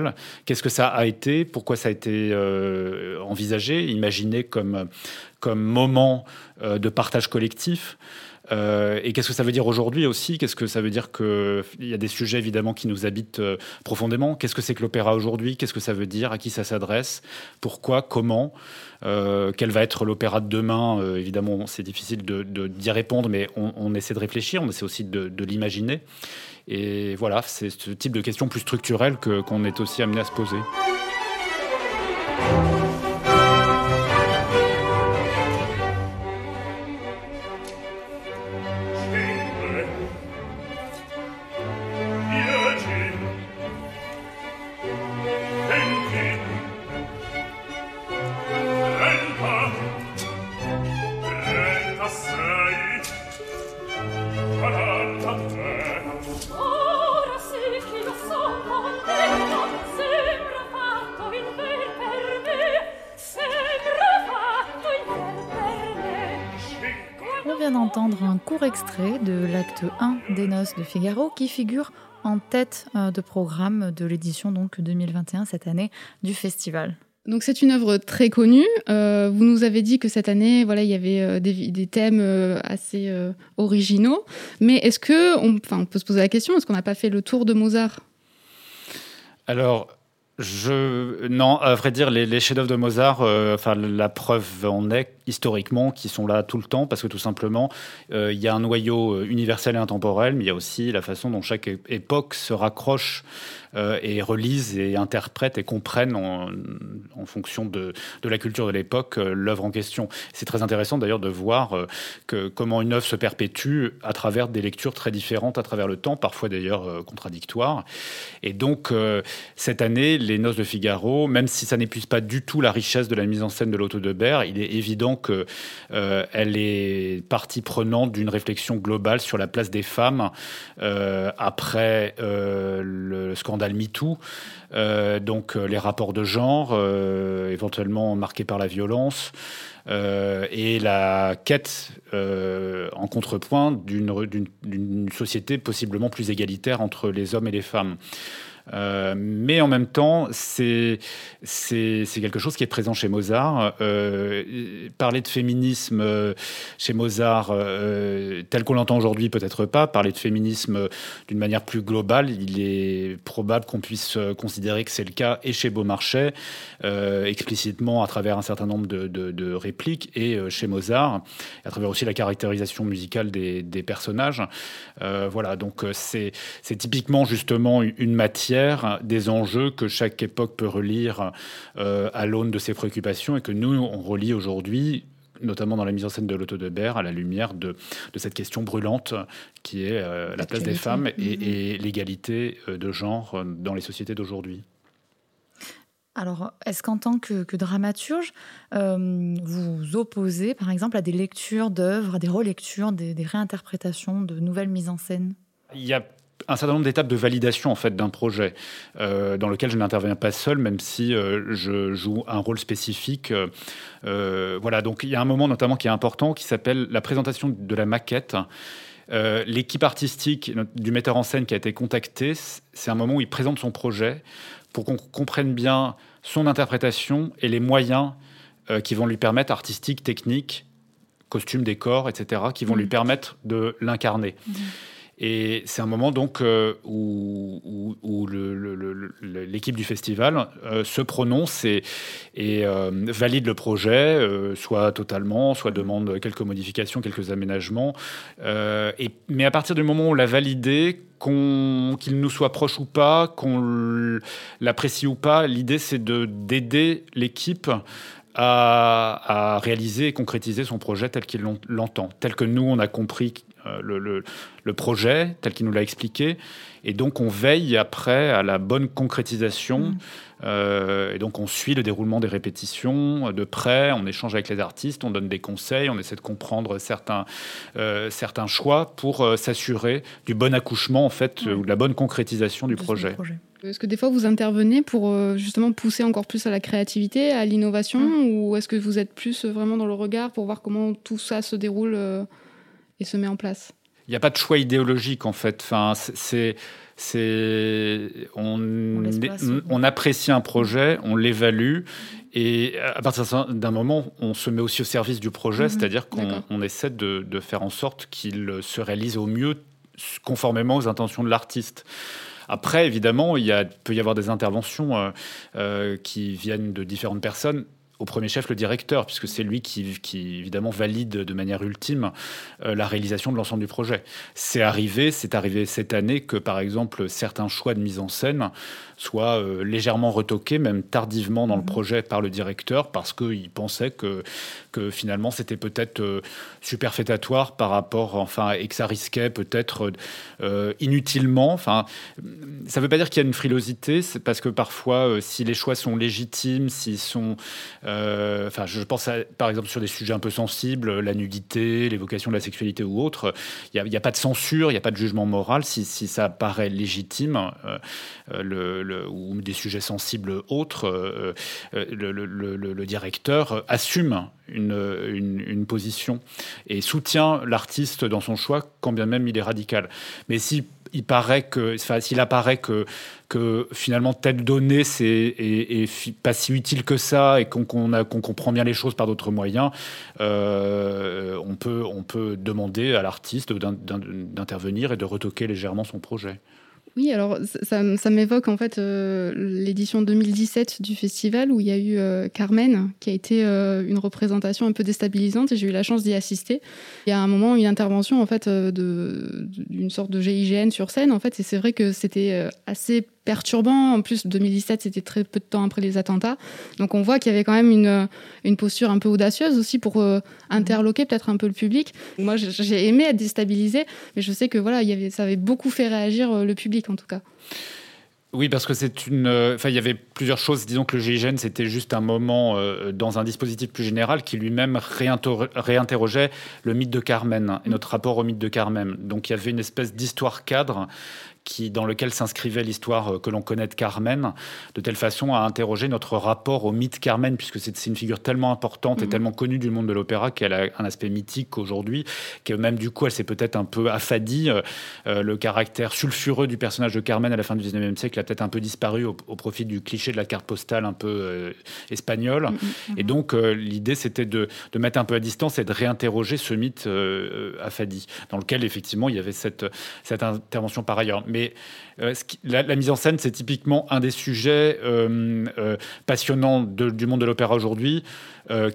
Qu'est-ce que ça a été? Pourquoi ça a été euh, envisagé, imaginé comme, moment euh, de partage collectif Euh, et qu'est-ce que ça veut dire aujourd'hui aussi? Qu'est-ce que ça veut dire qu'il y a des sujets évidemment qui nous habitent euh, profondément? Qu'est-ce que c'est que l'opéra aujourd'hui? Qu'est-ce que ça veut dire? À qui ça s'adresse? Pourquoi? Comment? Euh, Quel va être l'opéra de demain? Euh, Évidemment, c'est difficile d'y répondre, mais on, essaie de réfléchir, on essaie aussi de, l'imaginer. Et voilà, c'est ce type de questions plus structurelles qu'on est aussi amené à se poser. De Figaro qui figure en tête euh, de programme de l'édition donc 2021 cette année du festival. Donc c'est une œuvre très connue. Euh, vous nous avez dit que cette année, voilà, il y avait euh, des, des thèmes euh, assez euh, originaux. Mais est-ce que, on, enfin, on peut se poser la question, est-ce qu'on n'a pas fait le tour de Mozart? Alors, je non, à vrai dire, les, les chefs-d'œuvre de Mozart, euh, enfin la preuve en est historiquement qui sont là tout le temps parce que tout simplement, euh, il y a un noyau euh, universel et intemporel, mais il y a aussi la façon dont chaque époque se raccroche euh, et relise et interprète et comprenne en, fonction de, de la culture de l'époque l'œuvre en question. C'est très intéressant d'ailleurs de voir que comment une œuvre se perpétue à travers des lectures très différentes à travers le temps, parfois d'ailleurs contradictoires. Et donc cette année, les Noces de Figaro, même si ça n'épuise pas du tout la richesse de la mise en scène de l'Auto de Berre, il est évident que euh, elle est partie prenante d'une réflexion globale sur la place des femmes euh, après euh, le scandale MeToo, euh, donc euh, les rapports de genre, euh, éventuellement marqués par la violence. euh, et la quête euh, en contrepoint d'une société possiblement plus égalitaire entre les hommes et les femmes. Euh, mais en même temps, c'est quelque chose qui est présent chez Mozart. Euh, parler de féminisme euh, chez Mozart, tel qu'on l'entend aujourd'hui, peut-être pas. Parler de féminisme d'une manière plus globale, il est probable qu'on puisse considérer que c'est le cas et chez Beaumarchais, explicitement à travers un certain nombre de, répliques, et chez Mozart, à travers aussi la caractérisation musicale des, des personnages. Voilà, donc c'est typiquement justement une matière, des enjeux que chaque époque peut relire euh, à l'aune de ses préoccupations et que nous, on relie aujourd'hui notamment dans la mise en scène de l'auto de Berre, à la lumière de, de cette question brûlante qui est euh, la place des femmes et, Mhm. et l'égalité euh, de genre dans les sociétés d'aujourd'hui. Alors, est-ce qu'en tant que, que dramaturge, euh, vous vous opposez, par exemple, à des lectures d'œuvres, à des relectures, des, des réinterprétations de nouvelles mises en scène? Il y a un certain nombre d'étapes de validation en fait d'un projet euh, dans lequel je n'interviens pas seul, même si euh, je joue un rôle spécifique. Euh, voilà, donc il y a un moment notamment qui est important qui s'appelle la présentation de la maquette. L'équipe artistique du metteur en scène qui a été contacté, c'est un moment où il présente son projet pour qu'on comprenne bien son interprétation et les moyens qui vont lui permettre, artistiques, techniques, costumes, décors, etc., qui vont lui permettre de l'incarner. Et c'est un moment donc euh, où, l'équipe du festival euh, se prononce et, euh, valide le projet, soit totalement, soit demande quelques modifications, quelques aménagements. Mais à partir du moment où on l'a validé, qu'il nous soit proche ou pas, qu'on l'apprécie ou pas, l'idée c'est de d'aider l'équipe à, réaliser et concrétiser son projet tel qu'il l'entend, tel que nous on a compris le, le- le projet, tel qu'il nous l'a expliqué. Et donc on veille après à la bonne concrétisation. Mhm. Euh, et donc on suit le déroulement des répétitions euh, de près, on échange avec les artistes, on donne des conseils, on essaie de comprendre certains, euh, certains choix pour euh, s'assurer du bon accouchement en fait, euh, ou de la bonne concrétisation du projet. Est-ce que des fois vous intervenez pour euh, justement pousser encore plus à la créativité, à l'innovation, ou est-ce que vous êtes plus euh, vraiment dans le regard pour voir comment tout ça se déroule euh, et se met en place Il n'y a pas de choix idéologique en fait. Enfin, c'est, c'est, on, apprécie un projet, on l'évalue, et à partir d'un moment, on se met aussi au service du projet, Mhm, c'est-à-dire qu'on essaie de, de faire en sorte qu'il se réalise au mieux conformément aux intentions de l'artiste. Après, évidemment, il y a, peut y avoir des interventions euh, euh, qui viennent de différentes personnes. Au premier chef, le directeur, puisque c'est lui qui, qui, évidemment, valide de manière ultime euh, la réalisation de l'ensemble du projet. C'est arrivé, c'est arrivé cette année que, par exemple, certains choix de mise en scène soient euh, légèrement retoqués, même tardivement dans le projet par le directeur, parce qu'il pensait que, que finalement c'était peut-être euh, superfétatoire par rapport, enfin, et que ça risquait peut-être euh, inutilement. Enfin, ça ne veut pas dire qu'il y a une frilosité, c'est parce que parfois, si les choix sont légitimes, s'ils sont, enfin, je pense à, par exemple sur des sujets un peu sensibles, la nudité, l'évocation de la sexualité ou autre, il n'y a, pas de censure, il n'y a pas de jugement moral si, ça paraît légitime, euh, euh, ou des sujets sensibles autres, euh, euh, le, directeur assume une- une position et soutient l'artiste dans son choix, quand bien même il est radical. Mais si il paraît que, enfin, s'il apparaît que, que finalement telle donnée c'est pas si utile que ça et qu'on comprend bien les choses par d'autres moyens, euh, on, peut, on peut demander à l'artiste d'in- d'in- d'intervenir et de retoquer légèrement son projet. Oui, alors ça, ça- m'évoque en fait euh, l'édition 2017 du festival où il y a eu euh, Carmen qui a été euh, une représentation un peu déstabilisante et j'ai eu la chance d'y assister. Il y a un moment une intervention en fait d'une sorte de GIGN sur scène en fait et c'est vrai que c'était assez perturbant. En plus 2017 c'était très peu de temps après les attentats, donc on voit qu'il y avait quand même une une posture un peu audacieuse aussi pour euh, interloquer peut-être un peu le public. Moi j'ai- aimé être déstabilisée, mais je sais que voilà il y avait ça avait beaucoup fait réagir euh, le public en tout cas. Oui, parce que c'est une. euh, Enfin, il y avait plusieurs choses. Disons que le GIGN, c'était juste un moment dans un dispositif plus général qui lui-même réinter- réinterrogeait le mythe de Carmen et notre rapport au mythe de Carmen. Donc, il y avait une espèce d'histoire cadre qui, dans lequel s'inscrivait l'histoire euh, que l'on connaît de Carmen, de telle façon à interroger notre rapport au mythe Carmen, puisque c'est une figure tellement importante et Mhm. tellement connue du monde de l'opéra qu'elle a un aspect mythique aujourd'hui, que même du coup, elle s'est peut-être un peu affadie. Euh, euh, le caractère sulfureux du personnage de Carmen à la fin du 19e siècle a peut-être un peu disparu au, au profit du cliché de la carte postale un peu euh, espagnole. Mhm. Et donc, euh, l'idée, c'était de, de mettre un peu à distance et de réinterroger ce mythe euh, euh, affadi, dans lequel, effectivement, il y avait cette, cette intervention par ailleurs. Mais euh, la, mise en scène, c'est typiquement un des sujets euh, euh, passionnants du monde de l'opéra aujourd'hui,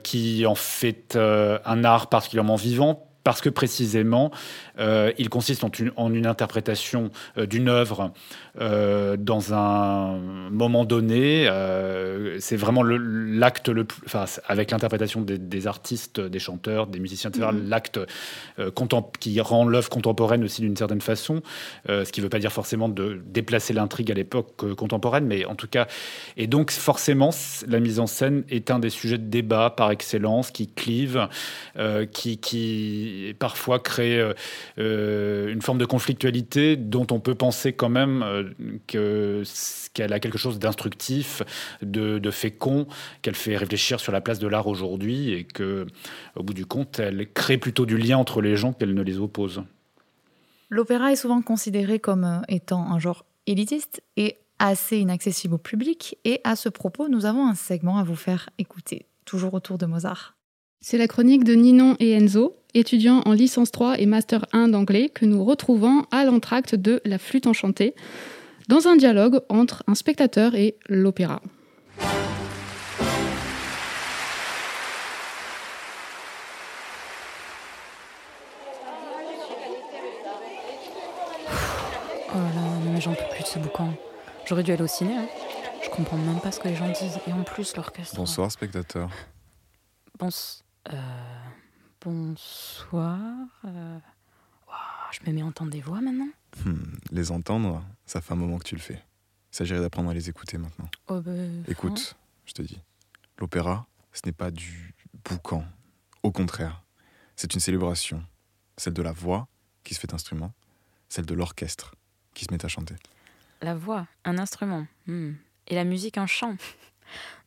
qui en fait un art particulièrement vivant. Parce que précisément, euh, il consiste en une, en une interprétation euh, d'une œuvre euh, dans un moment donné. c'est vraiment l'acte le plus, enfin, avec l'interprétation des, des artistes, des chanteurs, des musiciens, etc. Mhm. L'acte qui rend l'œuvre contemporaine aussi d'une certaine façon. Ce qui ne veut pas dire forcément de déplacer l'intrigue à l'époque contemporaine, mais en tout cas. Et donc, forcément, la mise en scène est un des sujets de débat par excellence, qui clive, euh, qui, parfois crée euh, euh, une forme de conflictualité dont on peut penser quand même euh, qu'elle a quelque chose d'instructif, de, de fécond, qu'elle fait réfléchir sur la place de l'art aujourd'hui et que, au bout du compte, elle crée plutôt du lien entre les gens qu'elle ne les oppose. L'opéra est souvent considéré comme étant un genre élitiste et assez inaccessible au public. Et à ce propos, nous avons un segment à vous faire écouter, toujours autour de Mozart. C'est la chronique de Ninon et Enzo, étudiants en licence 3 et master 1 d'anglais, que nous retrouvons à l'entracte de La Flûte enchantée, dans un dialogue entre un spectateur et l'opéra. Oh là là, non mais j'en peux plus de ce boucan. J'aurais dû aller au ciné. hein. Je comprends même pas ce que les gens disent. Et en plus, l'orchestre. Bonsoir, spectateur. Bons... euh, Bonsoir. euh, ouah, je me mets à entendre des voix maintenant. Hmm, les entendre, ça fait un moment que tu le fais. Il s'agirait d'apprendre à les écouter maintenant. Oh, bah, Écoute, je te dis, l'opéra, ce n'est pas du boucan. Au contraire, c'est une célébration. Celle de la voix, qui se fait instrument, celle de l'orchestre, qui se met à chanter. La voix, un instrument. hmm. Et la musique, un chant.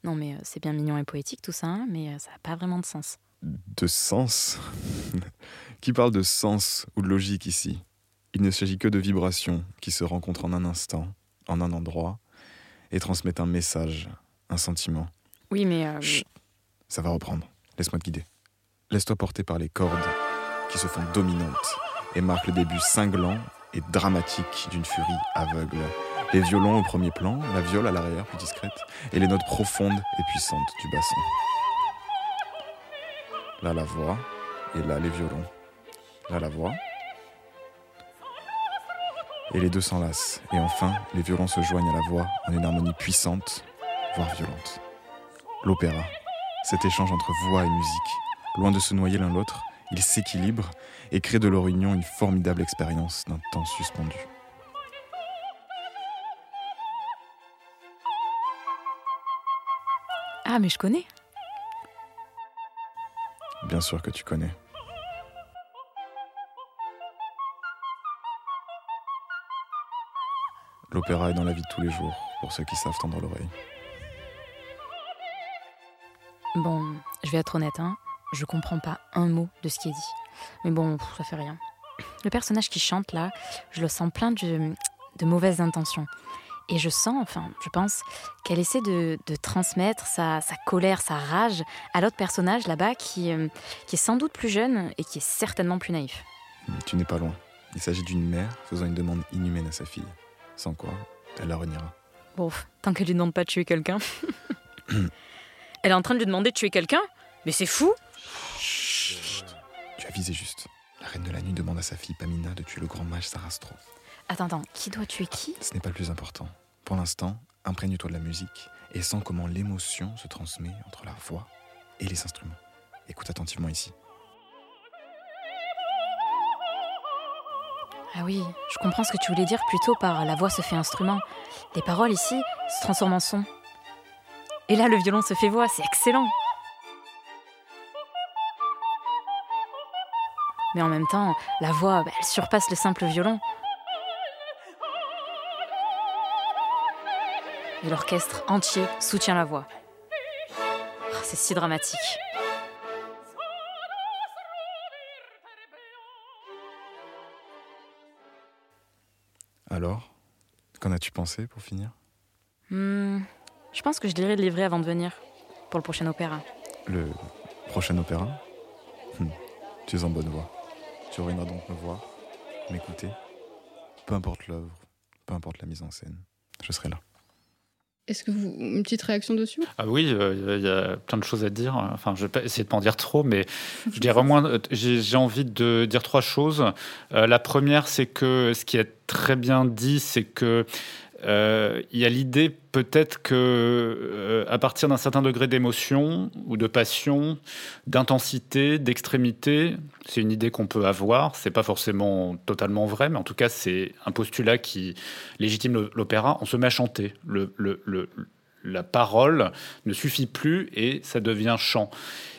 Non mais euh, c'est bien mignon et poétique tout ça, hein, mais euh, ça n'a pas vraiment de sens. De sens Qui parle de sens ou de logique ici Il ne s'agit que de vibrations qui se rencontrent en un instant, en un endroit, et transmettent un message, un sentiment. Oui mais... euh, Chut. Ça va reprendre. Laisse-moi te guider. Laisse-toi porter par les cordes qui se font dominantes et marquent le début cinglant et dramatique d'une furie aveugle. Les violons au premier plan, la viole à l'arrière plus discrète, et les notes profondes et puissantes du basson. Là la voix, et là les violons. Là la voix. Et les deux s'enlacent, et enfin les violons se joignent à la voix en une harmonie puissante, voire violente. L'opéra, cet échange entre voix et musique, loin de se noyer l'un l'autre, ils s'équilibrent et créent de leur union une formidable expérience d'un temps suspendu. Ah mais je connais. Bien sûr que tu connais. L'opéra est dans la vie de tous les jours, pour ceux qui savent tendre l'oreille. Bon, je vais être honnête, hein. Je comprends pas un mot de ce qui est dit. Mais bon, ça fait rien. Le personnage qui chante là, je le sens plein de, de mauvaises intentions. Et je sens, enfin, je pense, qu'elle essaie de, de transmettre sa, sa colère, sa rage à l'autre personnage là-bas qui, euh, qui est sans doute plus jeune et qui est certainement plus naïf. Tu n'es pas loin. Il s'agit d'une mère faisant une demande inhumaine à sa fille. Sans quoi, elle la reniera. Bon, tant qu'elle lui demande pas de tuer quelqu'un. elle est en train de lui demander de tuer quelqu'un? Mais c'est fou Tu as visé juste. La reine de la nuit demande à sa fille Pamina de tuer le grand mage Sarastro. Attends, attends, qui doit tuer qui? Ce n'est pas le plus important. Pour l'instant, imprègne-toi de la musique et sens comment l'émotion se transmet entre la voix et les instruments. Écoute attentivement ici. Ah oui, je comprends ce que tu voulais dire plutôt par la voix se fait instrument. Les paroles ici se transforment en son. Et là, le violon se fait voix, c'est excellent. Mais en même temps, la voix, bah, elle surpasse le simple violon. Et l'orchestre entier soutient la voix. Ah, C'est si dramatique. Alors, qu'en as-tu pensé pour finir? Hmm, je pense que je dirais le livrer avant de venir, pour le prochain opéra. Le prochain opéra? Hmm, Tu es en bonne voie. Tu reviendras donc me voir, m'écouter. Peu importe l'œuvre, peu importe la mise en scène, je serai là. Est-ce que vous. Une petite réaction dessus? Ah oui, euh, il y a plein de choses à dire. Enfin, je vais pas essayer de m'en dire trop, mais je au moins, euh, j'ai j'ai envie de dire trois choses. Euh, la première, c'est que ce qui est très bien dit, c'est que euh, il y a l'idée peut-être que euh, à partir d'un certain degré d'émotion ou de passion, d'intensité, d'extrémité, c'est une idée qu'on peut avoir. C'est pas forcément totalement vrai, mais en tout cas c'est un postulat qui légitime l'opéra. On se met à chanter. Le, le- le- la parole ne suffit plus et ça devient chant.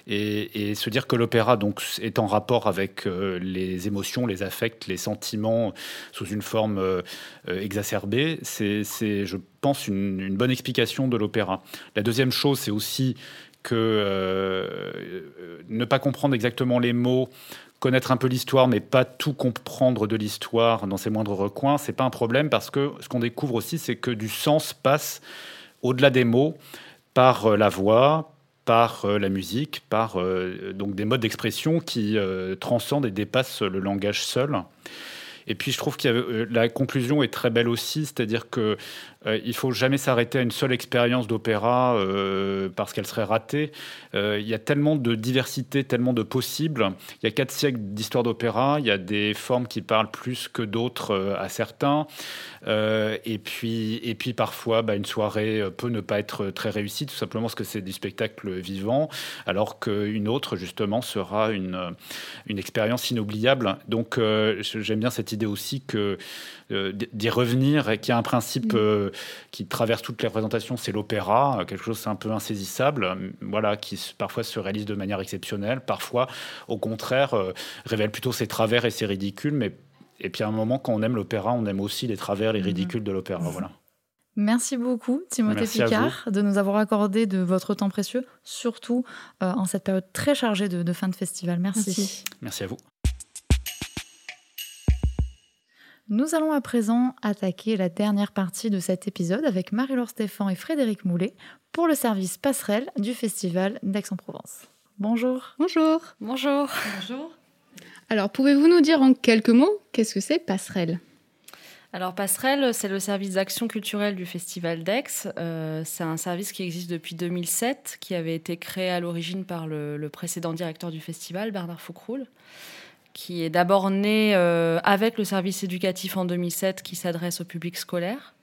Et, et se dire que l'opéra donc est en rapport avec euh, les émotions, les affects, les sentiments sous une forme euh, euh, exacerbée, c'est, je pense, une, bonne explication de l'opéra. La deuxième chose, c'est aussi que ne pas comprendre exactement les mots, connaître un peu l'histoire, mais pas tout comprendre de l'histoire dans ses moindres recoins, c'est pas un problème parce que ce qu'on découvre aussi, c'est que du sens passe au-delà des mots par euh, la voix, par euh, la musique, par euh, donc des modes d'expression qui transcendent et dépassent le langage seul. Et puis je trouve que la conclusion est très belle aussi, c'est-à-dire que euh, il faut jamais s'arrêter à une seule expérience d'opéra euh, parce qu'elle serait ratée. Euh, il y a tellement de diversité, tellement de possibles. Il y a quatre siècles d'histoire d'opéra. Il y a des formes qui parlent plus que d'autres euh, à certains. Euh, et puis et puis parfois, bah, une soirée euh, peut ne pas être très réussie tout simplement parce que c'est du spectacle vivant, alors qu'une autre justement sera une euh, une expérience inoubliable. Donc euh, j'aime bien cette idée aussi que euh, d'y revenir et qu'il y a un principe euh, qui traverse toutes les représentations, c'est l'opéra, euh, quelque chose c'est un peu insaisissable, voilà, qui parfois se réalise de manière exceptionnelle, parfois au contraire euh, révèle plutôt ses travers et ses ridicules, mais et puis à un moment quand on aime l'opéra, on aime aussi les travers, les ridicules de l'opéra, voilà. Merci beaucoup, Timothée Merci Picard, de nous avoir accordé de votre temps précieux, surtout euh, en cette période très chargée de, de fin de festival. Merci. Merci. Merci à vous. Nous allons à présent attaquer la dernière partie de cet épisode avec Marie-Laure Stéphan et Frédéric Moulet pour le service passerelle du Festival d'Aix-en-Provence. Bonjour. Bonjour. Bonjour. Bonjour. Alors, pouvez-vous nous dire en quelques mots qu'est-ce que c'est passerelle? Alors Passerelle, c'est le service d'action culturelle du Festival d'Aix. Euh, c'est un service qui existe depuis 2007, qui avait été créé à l'origine par le, le précédent directeur du festival, Bernard Foucroul, qui est d'abord né euh, avec le service éducatif en 2007 qui s'adresse au public scolaire,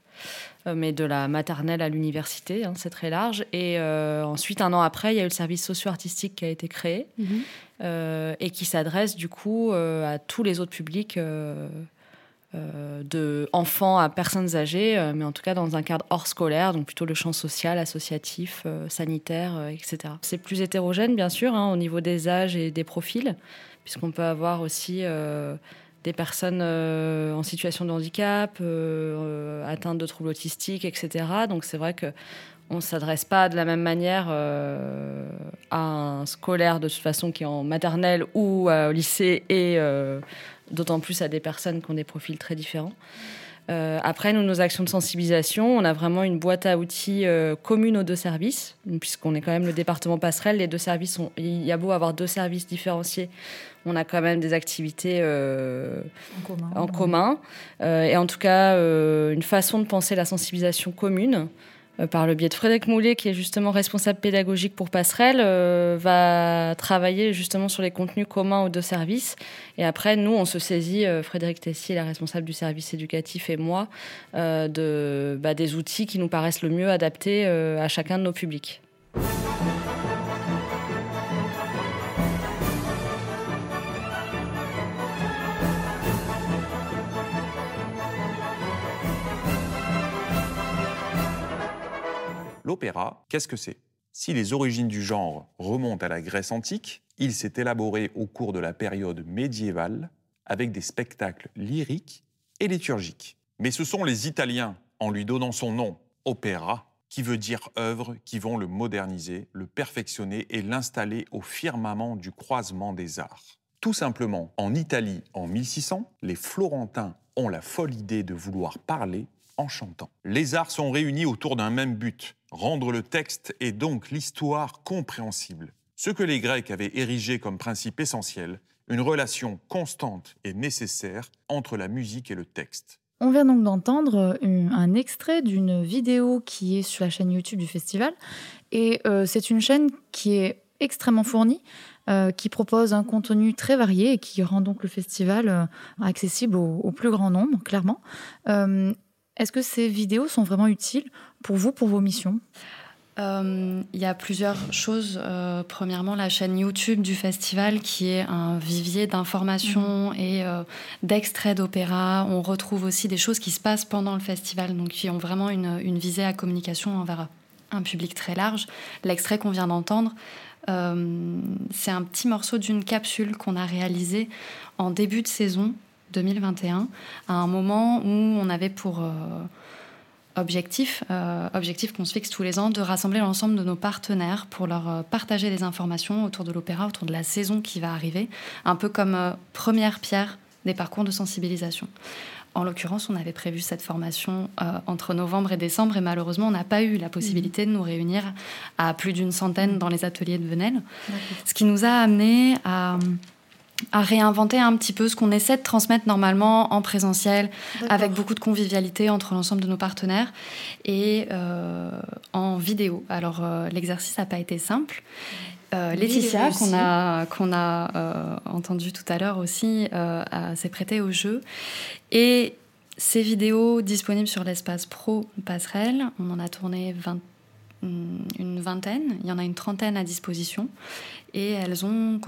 euh, mais de la maternelle à l'université, hein, c'est très large. Et euh, ensuite, un an après, il y a eu le service socio-artistique qui a été créé euh, et qui s'adresse du coup à tous les autres publics. de enfants à personnes âgées, mais en tout cas dans un cadre hors scolaire, donc plutôt le champ social, associatif, sanitaire, etc. C'est plus hétérogène, bien sûr, hein, au niveau des âges et des profils, puisqu'on peut avoir aussi euh, des personnes euh, en situation de handicap, euh, atteintes de troubles autistiques, etc. Donc c'est vrai que on ne s'adresse pas de la même manière à un scolaire de toute façon qui est en maternelle ou au lycée et d'autant plus à des personnes qui ont des profils très différents. Euh, après, nous, nos actions de sensibilisation, on a vraiment une boîte à outils euh, commune aux deux services, puisqu'on est quand même le département passerelle. Les deux services, sont, il y a beau avoir deux services différenciés, on a quand même des activités euh, En commun. en commun. Et en tout cas, une façon de penser la sensibilisation commune, par le biais de Frédéric Moulet, qui est justement responsable pédagogique pour Passerelle, euh, va travailler justement sur les contenus communs aux deux services. Et après, nous, on se saisit, euh, Frédéric Tessier, la responsable du service éducatif, et moi, euh, bah, des outils qui nous paraissent le mieux adaptés euh, à chacun de nos publics. L'opéra, qu'est-ce que c'est? Si les origines du genre remontent à la Grèce antique, il s'est élaboré au cours de la période médiévale avec des spectacles lyriques et liturgiques. Mais ce sont les Italiens, en lui donnant son nom, opéra, qui veut dire œuvre, qui vont le moderniser, le perfectionner et l'installer au firmament du croisement des arts. Tout simplement, en Italie, en 1600, les Florentins ont la folle idée de vouloir parler en chantant. Les arts sont réunis autour d'un même but, rendre le texte et donc l'histoire compréhensible. Ce que les Grecs avaient érigé comme principe essentiel, une relation constante et nécessaire entre la musique et le texte. On vient donc d'entendre euh, un extrait d'une vidéo qui est sur la chaîne YouTube du festival. Et euh, c'est une chaîne qui est extrêmement fournie, euh, qui propose un contenu très varié et qui rend donc le festival accessible au, au, plus grand nombre, clairement. Est-ce que ces vidéos sont vraiment utiles pour vous, pour vos missions? Euh, il y a plusieurs choses. Euh, premièrement, la chaîne YouTube du festival qui est un vivier d'informations mhm. et euh, d'extraits d'opéra. On retrouve aussi des choses qui se passent pendant le festival, donc qui ont vraiment une, une visée à communication envers un public très large. L'extrait qu'on vient d'entendre, c'est un petit morceau d'une capsule qu'on a réalisée en début de saison 2021, à un moment où on avait pour objectif, euh, objectif qu'on se fixe tous les ans, de rassembler l'ensemble de nos partenaires pour leur euh, partager des informations autour de l'opéra, autour de la saison qui va arriver, un peu comme euh, première pierre des parcours de sensibilisation. En l'occurrence, on avait prévu cette formation entre novembre et décembre et malheureusement, on n'a pas eu la possibilité de nous réunir à plus d'une centaine dans les ateliers de Venelle. Ce qui nous a amené à à réinventer un petit peu ce qu'on essaie de transmettre normalement en présentiel, avec beaucoup de convivialité entre l'ensemble de nos partenaires, et euh, en vidéo. Alors euh, l'exercice n'a pas été simple. Euh, Laetitia, qu'on a, qu'on a entendu tout à l'heure aussi, s'est prêtée au jeu. Et ces vidéos disponibles sur l'espace pro passerelle, on en a tourné 20 une vingtaine, il y en a une trentaine à disposition, et elles ont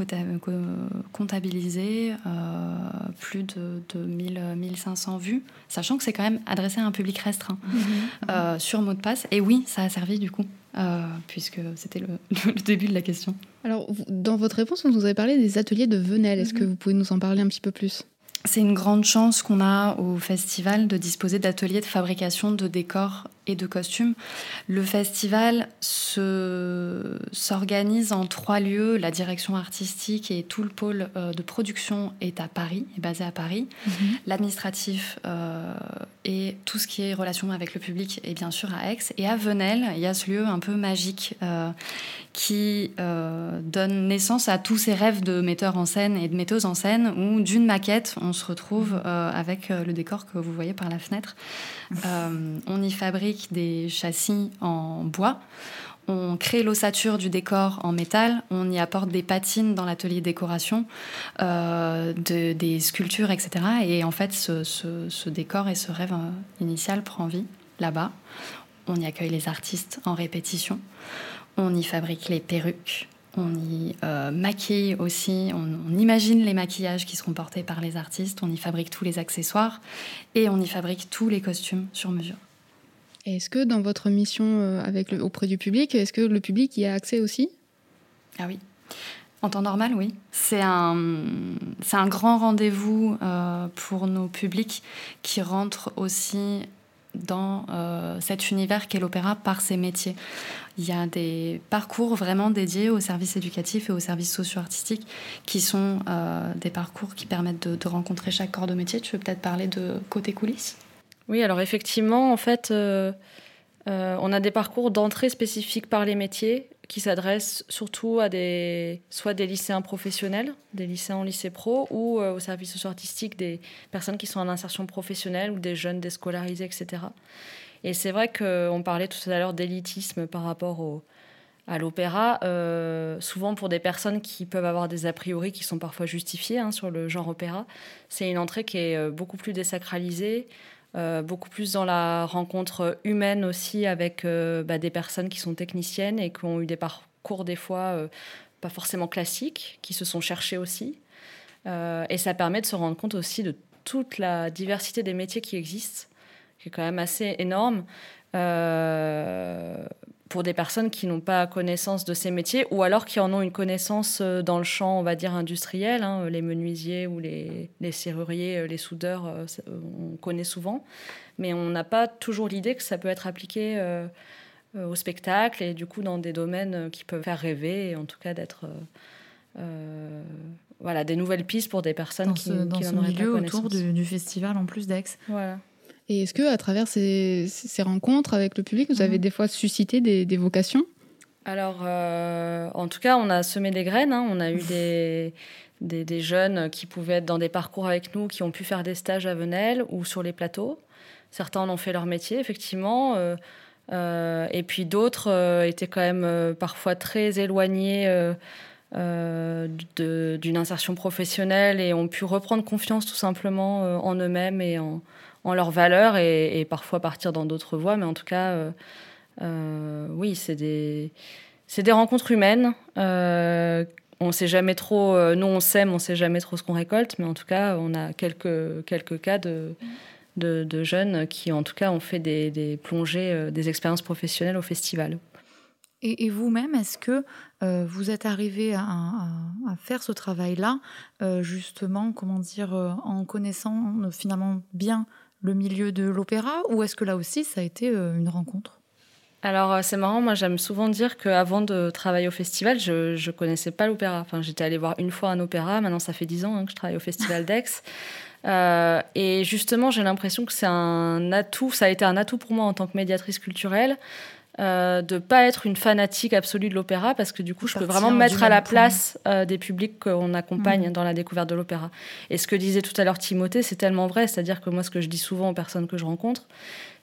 comptabilisé euh, plus de, de 1500 vues, sachant que c'est quand même adressé à un public restreint mhm. euh, sur mot de passe. Et oui, ça a servi du coup, euh, puisque c'était le, le, début de la question. Alors, dans votre réponse, vous nous avez parlé des ateliers de Venelle. Est-ce que mhm. vous pouvez nous en parler un petit peu plus? C'est une grande chance qu'on a au festival de disposer d'ateliers de fabrication de décors et de costumes. Le festival s'organise en trois lieux. La direction artistique et tout le pôle euh, de production est à Paris, est basé à Paris. Mhm. L'administratif euh, et tout ce qui est relation avec le public est bien sûr à Aix. Et à Venelle, il y a ce lieu un peu magique euh, qui donne naissance à tous ces rêves de metteurs en scène et de metteuses en scène où d'une maquette, on se retrouve mhm. avec le décor que vous voyez par la fenêtre. on y fabrique des châssis en bois. On crée l'ossature du décor en métal, on y apporte des patines dans l'atelier décoration, euh, des sculptures, etc. Et en fait, ce, décor et ce rêve euh, initial prend vie là-bas. On y accueille les artistes en répétition, on y fabrique les perruques, on y euh, maquille aussi, on, imagine les maquillages qui seront portés par les artistes, on y fabrique tous les accessoires et on y fabrique tous les costumes sur mesure. Est-ce que dans votre mission euh, avec le, auprès du public, est-ce que le public y a accès aussi? Ah oui. En temps normal, oui. C'est un, grand rendez-vous euh, pour nos publics qui rentrent aussi dans euh, cet univers qu'est l'opéra par ses métiers. Il y a des parcours vraiment dédiés aux services éducatifs et aux services socio-artistiques qui sont des parcours qui permettent de, de rencontrer chaque corps de métier. Tu veux peut-être parler de côté coulisses? Oui, alors effectivement, en fait, euh, euh, on a des parcours d'entrée spécifiques par les métiers qui s'adressent surtout à des, soit des lycéens professionnels, des lycéens en lycée pro, ou euh, au service socio-artistique des personnes qui sont en insertion professionnelle ou des jeunes déscolarisés, etc. Et c'est vrai qu'on parlait tout à l'heure d'élitisme par rapport à l'opéra, souvent pour des personnes qui peuvent avoir des a priori qui sont parfois justifiés hein, sur le genre opéra. C'est une entrée qui est beaucoup plus désacralisée, euh, beaucoup plus dans la rencontre humaine aussi avec euh, bah, des personnes qui sont techniciennes et qui ont eu des parcours des fois euh, pas forcément classiques, qui se sont cherchés aussi. et ça permet de se rendre compte aussi de toute la diversité des métiers qui existent, qui est quand même assez énorme. Pour des personnes qui n'ont pas connaissance de ces métiers ou alors qui en ont une connaissance euh, dans le champ, on va dire, industriel, hein, les menuisiers ou les, les serruriers, euh, les soudeurs, euh, on connaît souvent, mais on n'a pas toujours l'idée que ça peut être appliqué au spectacle et du coup dans des domaines qui peuvent faire rêver et en tout cas d'être voilà, des nouvelles pistes pour des personnes dans qui, dans qui ce n'en auraient milieu autour du, du festival en plus d'Aix. Voilà. Et est-ce que à travers ces, ces rencontres avec le public, vous avez des fois suscité des, des vocations? Alors, euh, en tout cas, on a semé des graines. hein. On a eu des, des, des jeunes qui pouvaient être dans des parcours avec nous, qui ont pu faire des stages à Venelle ou sur les plateaux. Certains en ont fait leur métier, effectivement. euh, euh, et puis d'autres étaient quand même parfois très éloignés euh, d'une insertion professionnelle et ont pu reprendre confiance tout simplement euh, en eux-mêmes et en, en leurs valeurs et, parfois partir dans d'autres voies. Mais en tout cas, euh, euh, oui, c'est des, c'est des rencontres humaines. Euh, on sait jamais trop, nous on sème, on sait jamais trop ce qu'on récolte, mais en tout cas, on a quelques, quelques cas de, de, jeunes qui, en tout cas, ont fait des, plongées, des expériences professionnelles au festival. Et, vous-même, est-ce que vous êtes arrivé à, faire ce travail-là, justement, comment dire, en connaissant finalement bien le milieu de l'opéra, ou est-ce que là aussi, ça a été euh, une rencontre? Alors, euh, c'est marrant, moi j'aime souvent dire qu'avant de travailler au festival, je ne connaissais pas l'opéra. Enfin, j'étais allée voir une fois un opéra, maintenant ça fait dix ans hein, que je travaille au festival d'Aix. Euh, et justement, j'ai l'impression que c'est un atout, ça a été un atout pour moi en tant que médiatrice culturelle. Euh, de pas être une fanatique absolue de l'opéra parce que du coup je peux vraiment me mettre à la place euh, des publics qu'on accompagne Mhm. dans la découverte de l'opéra. Et ce que disait tout à l'heure Timothée, c'est tellement vrai, c'est-à-dire que moi ce que je dis souvent aux personnes que je rencontre,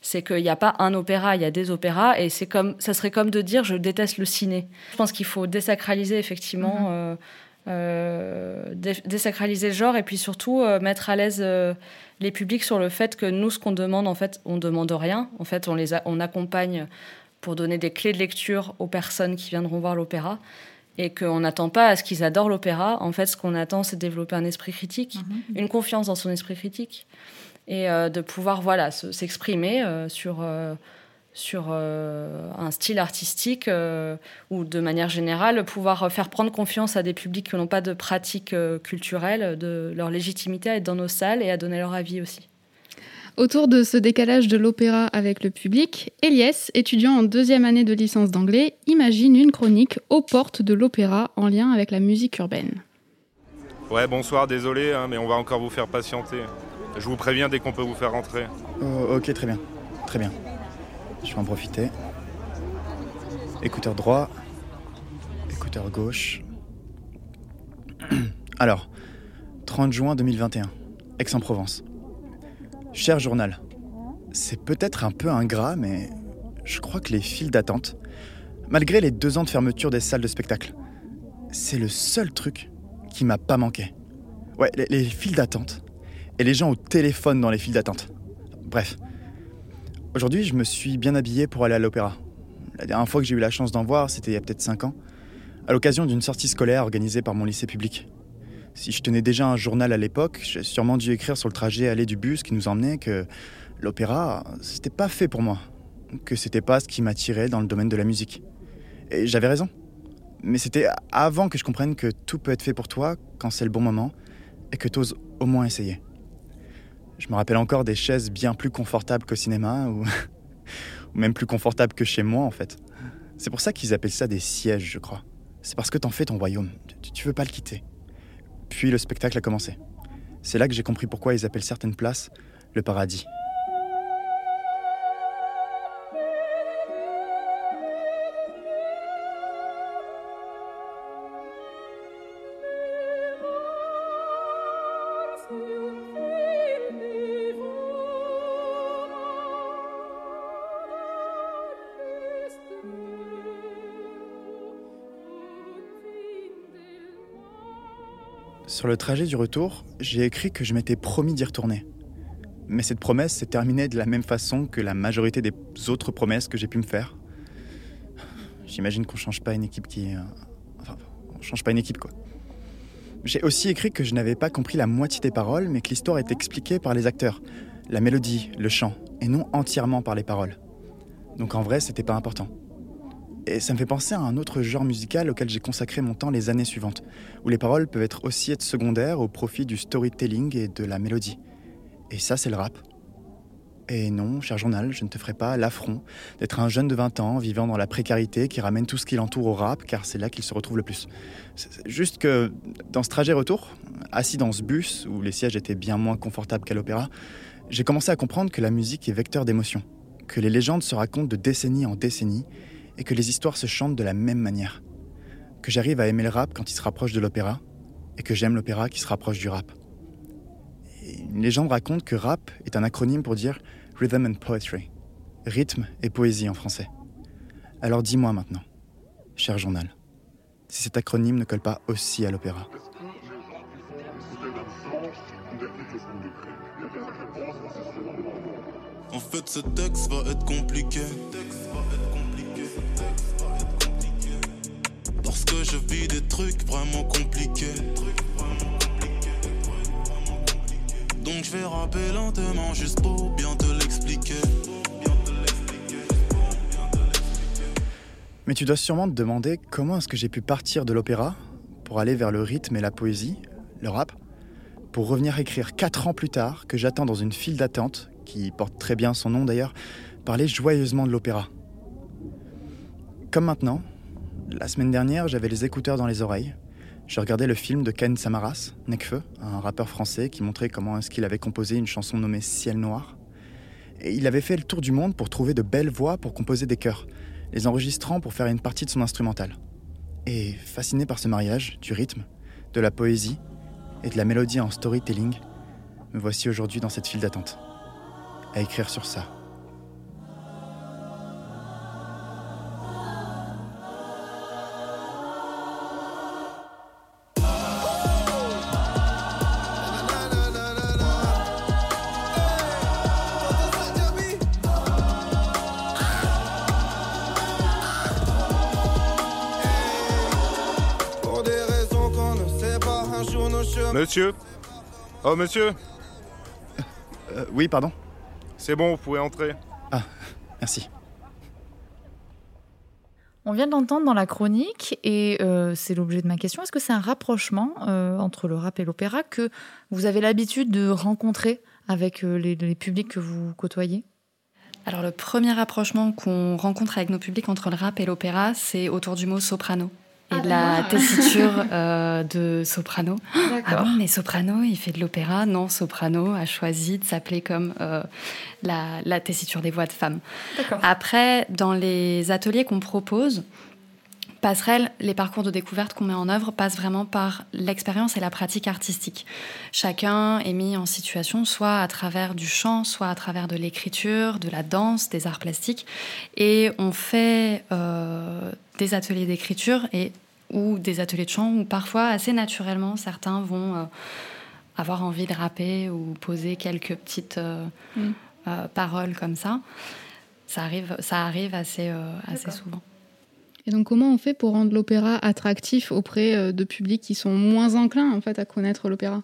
c'est qu'il n'y a pas un opéra, il y a des opéras, et c'est comme, ça serait comme de dire je déteste le ciné. Je pense qu'il faut désacraliser effectivement, euh, euh, dé- désacraliser le genre, et puis surtout euh, mettre à l'aise euh, les publics sur le fait que nous, ce qu'on demande, en fait, on demande rien. En fait, on les on accompagne pour donner des clés de lecture aux personnes qui viendront voir l'opéra. Et qu'on n'attend pas à ce qu'ils adorent l'opéra. En fait, ce qu'on attend, c'est de développer un esprit critique, une confiance dans son esprit critique et euh, de pouvoir voilà se- s'exprimer euh, sur euh, sur un style artistique ou de manière générale pouvoir faire prendre confiance à des publics qui n'ont pas de pratique culturelle de leur légitimité à être dans nos salles et à donner leur avis aussi. Autour de ce décalage de l'opéra avec le public, Elias, étudiant en deuxième année de licence d'anglais, imagine une chronique aux portes de l'opéra en lien avec la musique urbaine. Ouais, bonsoir, désolé, hein, mais on va encore vous faire patienter. Je vous préviens dès qu'on peut vous faire rentrer. Oh, ok, très bien. Très bien. Je vais en profiter. Écouteur droit. Écouteur gauche. Alors, 30 juin 2021, Aix-en-Provence. Cher journal, c'est peut-être un peu ingrat, mais je crois que les files d'attente, malgré les deux ans de fermeture des salles de spectacle, c'est le seul truc qui m'a pas manqué. Ouais, les, les files d'attente et les gens au téléphone dans les files d'attente. Bref. Aujourd'hui, je me suis bien habillé pour aller à l'opéra. La dernière fois que j'ai eu la chance d'en voir, c'était il y a peut-être 5 ans, à l'occasion d'une sortie scolaire organisée par mon lycée public. Si je tenais déjà un journal à l'époque, j'ai sûrement dû écrire sur le trajet aller du bus qui nous emmenait que l'opéra, c'était pas fait pour moi, que c'était pas ce qui m'attirait dans le domaine de la musique. Et j'avais raison. Mais c'était avant que je comprenne que tout peut être fait pour toi quand c'est le bon moment et que t'oses au moins essayer. Je me rappelle encore des chaises bien plus confortables qu'au cinéma, ou... même plus confortables que chez moi en fait. C'est pour ça qu'ils appellent ça des sièges, je crois. C'est parce que t'en fais ton royaume, tu, tu veux pas le quitter. Puis le spectacle a commencé. C'est là que j'ai compris pourquoi ils appellent certaines places le paradis. Sur le trajet du retour, j'ai écrit que je m'étais promis d'y retourner. Mais cette promesse s'est terminée de la même façon que la majorité des autres promesses que j'ai pu me faire. J'imagine qu'on change pas une équipe qui. euh, Enfin, on change pas une équipe quoi. J'ai aussi écrit que je n'avais pas compris la moitié des paroles, mais que l'histoire est expliquée par les acteurs, la mélodie, le chant, et non entièrement par les paroles. Donc en vrai, c'était pas important. Et ça me fait penser à un autre genre musical auquel j'ai consacré mon temps les années suivantes, où les paroles peuvent être aussi être secondaires au profit du storytelling et de la mélodie. Et ça, c'est le rap. Et non, cher journal, je ne te ferai pas l'affront d'être un jeune de 20 ans vivant dans la précarité qui ramène tout ce qui l'entoure au rap, car c'est là qu'il se retrouve le plus. Juste que dans ce trajet retour, assis dans ce bus où les sièges étaient bien moins confortables qu'à l'opéra, j'ai commencé à comprendre que la musique est vecteur d'émotion, que les légendes se racontent de décennie en décennie et que les histoires se chantent de la même manière. Que j'arrive à aimer le rap quand il se rapproche de l'opéra et que j'aime l'opéra qui se rapproche du rap. Et une légende raconte que rap est un acronyme pour dire Rhythm and Poetry, rythme et poésie en français. Alors dis-moi maintenant, cher journal, si cet acronyme ne colle pas aussi à l'opéra. En fait, ce texte va être compliqué. Parce que je vis des trucs vraiment compliqués. Donc je vais rapper lentement juste pour bien te l'expliquer. Mais tu dois sûrement te demander comment est-ce que j'ai pu partir de l'opéra pour aller vers le rythme et la poésie, le rap, pour revenir écrire quatre ans plus tard que j'attends dans une file d'attente, qui porte très bien son nom d'ailleurs, parler joyeusement de l'opéra. Comme maintenant, la semaine dernière, j'avais les écouteurs dans les oreilles. Je regardais le film de Ken Samaras, Necfeu, un rappeur français qui montrait comment est-ce qu'il avait composé une chanson nommée Ciel Noir. Et il avait fait le tour du monde pour trouver de belles voix pour composer des chœurs, les enregistrant pour faire une partie de son instrumental. Et fasciné par ce mariage, du rythme, de la poésie et de la mélodie en storytelling, me voici aujourd'hui dans cette file d'attente, à écrire sur ça. Monsieur Oh, monsieur Euh, oui, pardon C'est bon, vous pouvez entrer. Ah, merci. On vient de l'entendre dans la chronique et euh, c'est l'objet de ma question. Est-ce que c'est un rapprochement euh, entre le rap et l'opéra que vous avez l'habitude de rencontrer avec euh, les, les publics que vous côtoyez? Alors le premier rapprochement qu'on rencontre avec nos publics entre le rap et l'opéra, c'est autour du mot soprano et de la tessiture euh, de soprano. Ah bon, mais soprano, il fait de l'opéra Non, soprano a choisi de s'appeler comme euh, la, la tessiture des voix de femmes. Après, dans les ateliers qu'on propose, Passerelle, les parcours de découverte qu'on met en œuvre passent vraiment par l'expérience et la pratique artistique. Chacun est mis en situation soit à travers du chant, soit à travers de l'écriture, de la danse, des arts plastiques. Et on fait euh, des ateliers d'écriture et ou des ateliers de chant où parfois, assez naturellement, certains vont euh, avoir envie de rapper ou poser quelques petites euh, Mm. paroles comme ça. Ça arrive, ça arrive assez, assez souvent. Et donc, comment on fait pour rendre l'opéra attractif auprès euh, de publics qui sont moins enclins en fait à connaître l'opéra?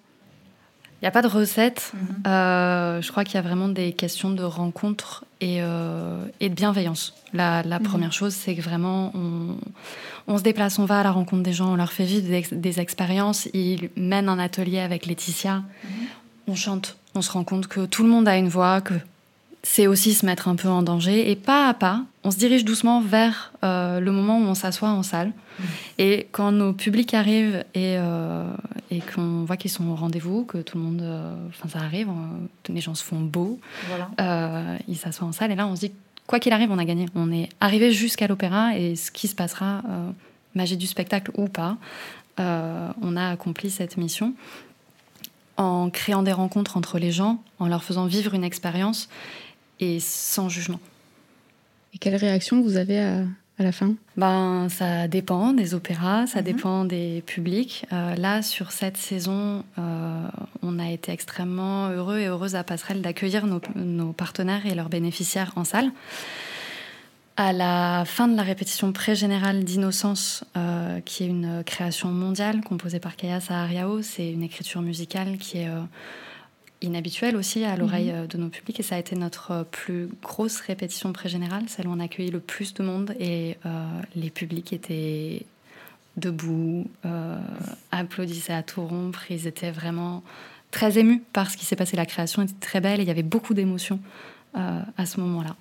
Il n'y a pas de recette. Euh, je crois qu'il y a vraiment des questions de rencontre et, euh, et de bienveillance. La, la Mhm. première chose, c'est que vraiment, on, on se déplace, on va à la rencontre des gens, on leur fait vivre des, ex- des expériences. Ils mènent un atelier avec Laetitia. On chante. On se rend compte que tout le monde a une voix, que c'est aussi se mettre un peu en danger. Et pas à pas, on se dirige doucement vers euh, le moment où on s'assoit en salle. Et quand nos publics arrivent et, euh, et qu'on voit qu'ils sont au rendez-vous, que tout le monde, euh, enfin ça arrive, euh, les gens se font beaux, Voilà. ils s'assoient en salle et là on se dit quoi qu'il arrive, on a gagné. On est arrivé jusqu'à l'opéra et ce qui se passera, magie du spectacle ou pas, on a accompli cette mission en créant des rencontres entre les gens, en leur faisant vivre une expérience et sans jugement. Et quelle réaction vous avez à, à la fin? Ben, ça dépend des opéras, ça dépend des publics. Euh, là, sur cette saison, euh, on a été extrêmement heureux et heureuses à Passerelle d'accueillir nos, nos partenaires et leurs bénéficiaires en salle. À la fin de la répétition pré-générale d'Innocence, euh, qui est une création mondiale composée par Kaya Sahariao, c'est une écriture musicale qui est inhabituel aussi à l'oreille euh, de nos publics et ça a été notre euh, plus grosse répétition pré-générale, celle où on a accueilli le plus de monde et euh, les publics étaient debout, applaudissaient à tout rompre, ils étaient vraiment très émus par ce qui s'est passé. La création était très belle et il y avait beaucoup d'émotions à ce moment-là.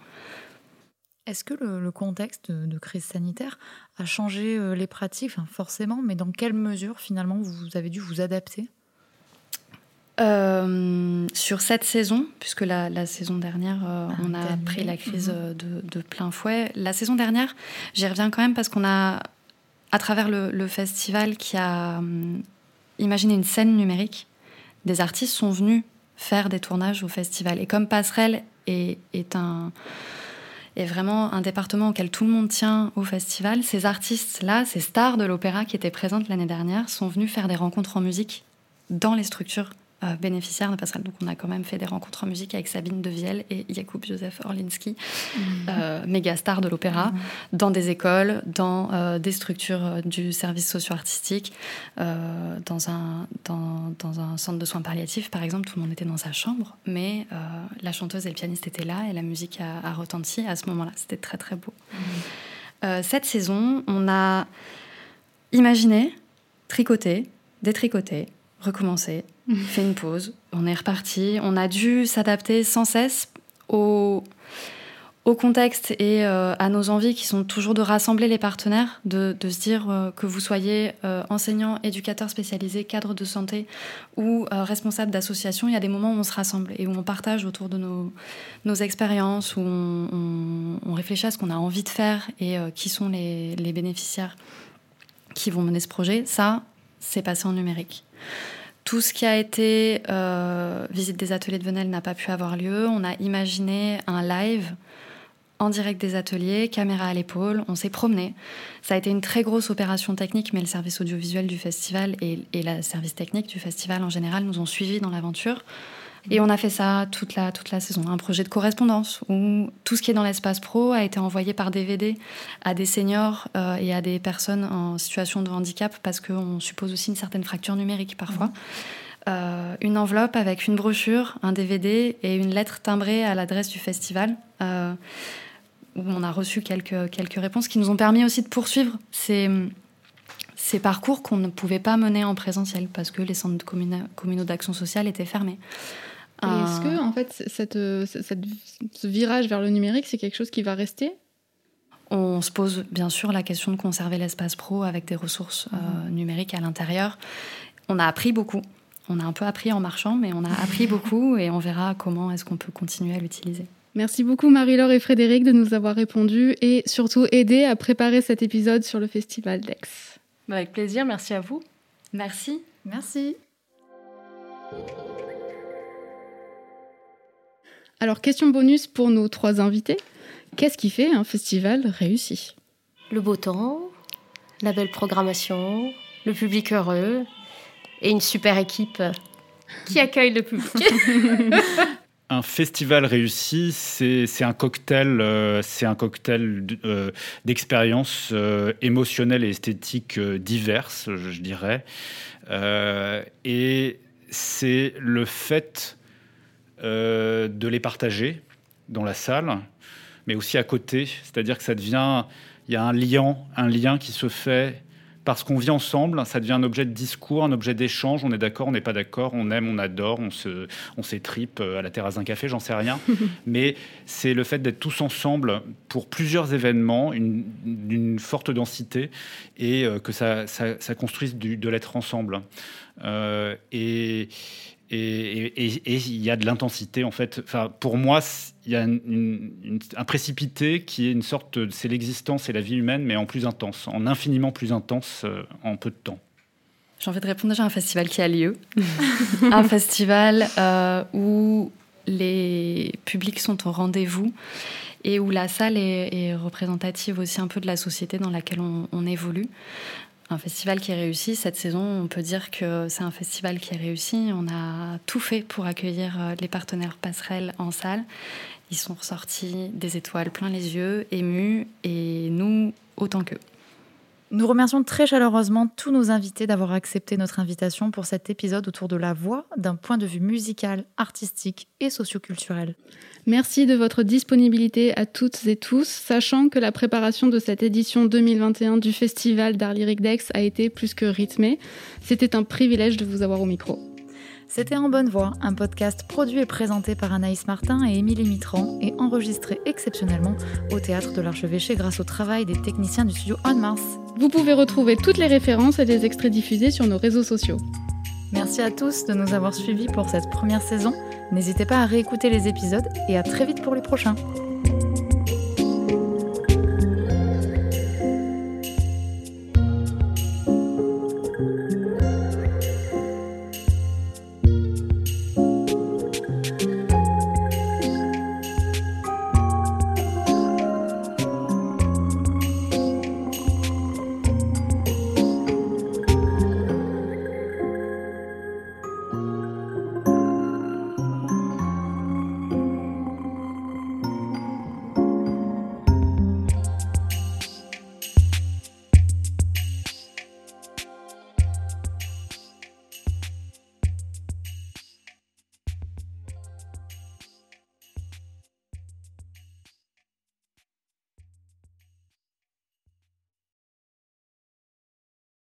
Est-ce que le, le contexte de, de crise sanitaire a changé les pratiques? Enfin, Forcément, mais dans quelle mesure finalement vous avez dû vous adapter? Euh, sur cette saison, puisque la, la saison dernière, euh, Ah, on a pris la crise Mhm. euh, de, de plein fouet. La saison dernière, j'y reviens quand même parce qu'on a, à travers le, le festival qui a hum, imaginé une scène numérique, des artistes sont venus faire des tournages au festival. Et comme Passerelle est, est un est vraiment un département auquel tout le monde tient au festival. Ces artistes-là, ces stars de l'opéra qui étaient présentes l'année dernière, sont venus faire des rencontres en musique dans les structures euh, bénéficiaires de Passerelle. Donc on a quand même fait des rencontres en musique avec Sabine Devielle et Jakub Józef Orlinski, euh, méga stars de l'opéra, dans des écoles, dans euh, des structures euh, du service socio-artistique, dans, un, dans, dans un centre de soins palliatifs, par exemple, tout le monde était dans sa chambre, mais la chanteuse et le pianiste étaient là et la musique a, a retenti à ce moment-là. C'était très très beau. Euh, cette saison, on a imaginé, tricoté, détricoté, recommencé, fait une pause, on est reparti. On a dû s'adapter sans cesse au, au contexte et euh, à nos envies qui sont toujours de rassembler les partenaires, de, de se dire euh, que vous soyez euh, enseignant, éducateur spécialisé, cadre de santé ou euh, responsable d'association, il y a des moments où on se rassemble et où on partage autour de nos, nos expériences, où on, on- on réfléchit à ce qu'on a envie de faire et qui sont les, les bénéficiaires qui vont mener ce projet. Ça, c'est passé en numérique. Tout ce qui a été euh, visite des ateliers de Venelle n'a pas pu avoir lieu. On a imaginé un live en direct des ateliers, caméra à l'épaule, on s'est promené. Ça a été une très grosse opération technique, mais le service audiovisuel du festival et, et le service technique du festival en général nous ont suivis dans l'aventure. Et on a fait ça toute la, toute la saison. Un projet de correspondance où tout ce qui est dans l'espace pro a été envoyé par DVD à des seniors euh, et à des personnes en situation de handicap parce qu'on suppose aussi une certaine fracture numérique parfois. Euh, une enveloppe avec une brochure, un DVD et une lettre timbrée à l'adresse du festival. euh, où on a reçu quelques, quelques réponses qui nous ont permis aussi de poursuivre ces, ces parcours qu'on ne pouvait pas mener en présentiel parce que les centres communa- communaux d'action sociale étaient fermés. Est-ce Euh, que, en fait, cette, euh, cette- ce virage vers le numérique, c'est quelque chose qui va rester? On se pose bien sûr la question de conserver l'espace pro avec des ressources euh, numériques à l'intérieur. On a appris beaucoup. On a un peu appris en marchant, mais on a appris beaucoup et on verra comment est-ce qu'on peut continuer à l'utiliser. Merci beaucoup Marie-Laure et Frédéric de nous avoir répondu et surtout aidé à préparer cet épisode sur le festival d'Aix. Avec plaisir, merci à vous. Merci. Merci. Alors, question bonus pour nos trois invités. Qu'est-ce qui fait un festival réussi? Le beau temps, la belle programmation, le public heureux et une super équipe qui accueille le public. Un festival réussi, c'est c'est un cocktail, euh, c'est un cocktail d- euh, d'expériences euh, émotionnelles et esthétiques euh, diverses, je, je dirais. Euh, et c'est le fait euh, de les partager dans la salle, mais aussi à côté. C'est-à-dire que ça devient, il y a un lien, un lien qui se fait parce qu'on vit ensemble. Ça devient un objet de discours, un objet d'échange. On est d'accord, on n'est pas d'accord, on aime, on adore, on se, on s'étripe euh, à la terrasse d'un café, j'en sais rien. mais c'est le fait d'être tous ensemble pour plusieurs événements, une- d'une forte densité, et euh, que ça, ça, ça construise du- de l'être ensemble. Euh, et et il y a de l'intensité en fait. Enfin, pour moi, il y a un précipité qui est une sorte, c'est l'existence et la vie humaine, mais en plus intense, en infiniment plus intense euh, en peu de temps. J'ai envie de répondre déjà à un festival qui a lieu. un festival euh, où les publics sont au rendez-vous et où la salle est, représentative aussi un peu de la société dans laquelle on évolue. Un festival qui est réussi cette saison, on peut dire que c'est un festival qui est réussi. On a tout fait pour accueillir euh, les partenaires passerelles en salle. Ils sont ressortis des étoiles plein les yeux, émus, et nous autant qu'eux. Nous remercions très chaleureusement tous nos invités d'avoir accepté notre invitation pour cet épisode autour de la voix d'un point de vue musical, artistique et socioculturel. Merci de votre disponibilité à toutes et tous, sachant que la préparation de cette édition 2021 du Festival d'Art Lyrique d'Aix a été plus que rythmée. C'était un privilège de vous avoir au micro. C'était En Bonne Voix, un podcast produit et présenté par Anaïs Martin et Émilie Mitran et enregistré exceptionnellement au Théâtre de l'Archevêché grâce au travail des techniciens du studio On Mars. Vous pouvez retrouver toutes les références et les extraits diffusés sur nos réseaux sociaux. Merci à tous de nous avoir suivis pour cette première saison. N'hésitez pas à réécouter les épisodes et à très vite pour les prochains.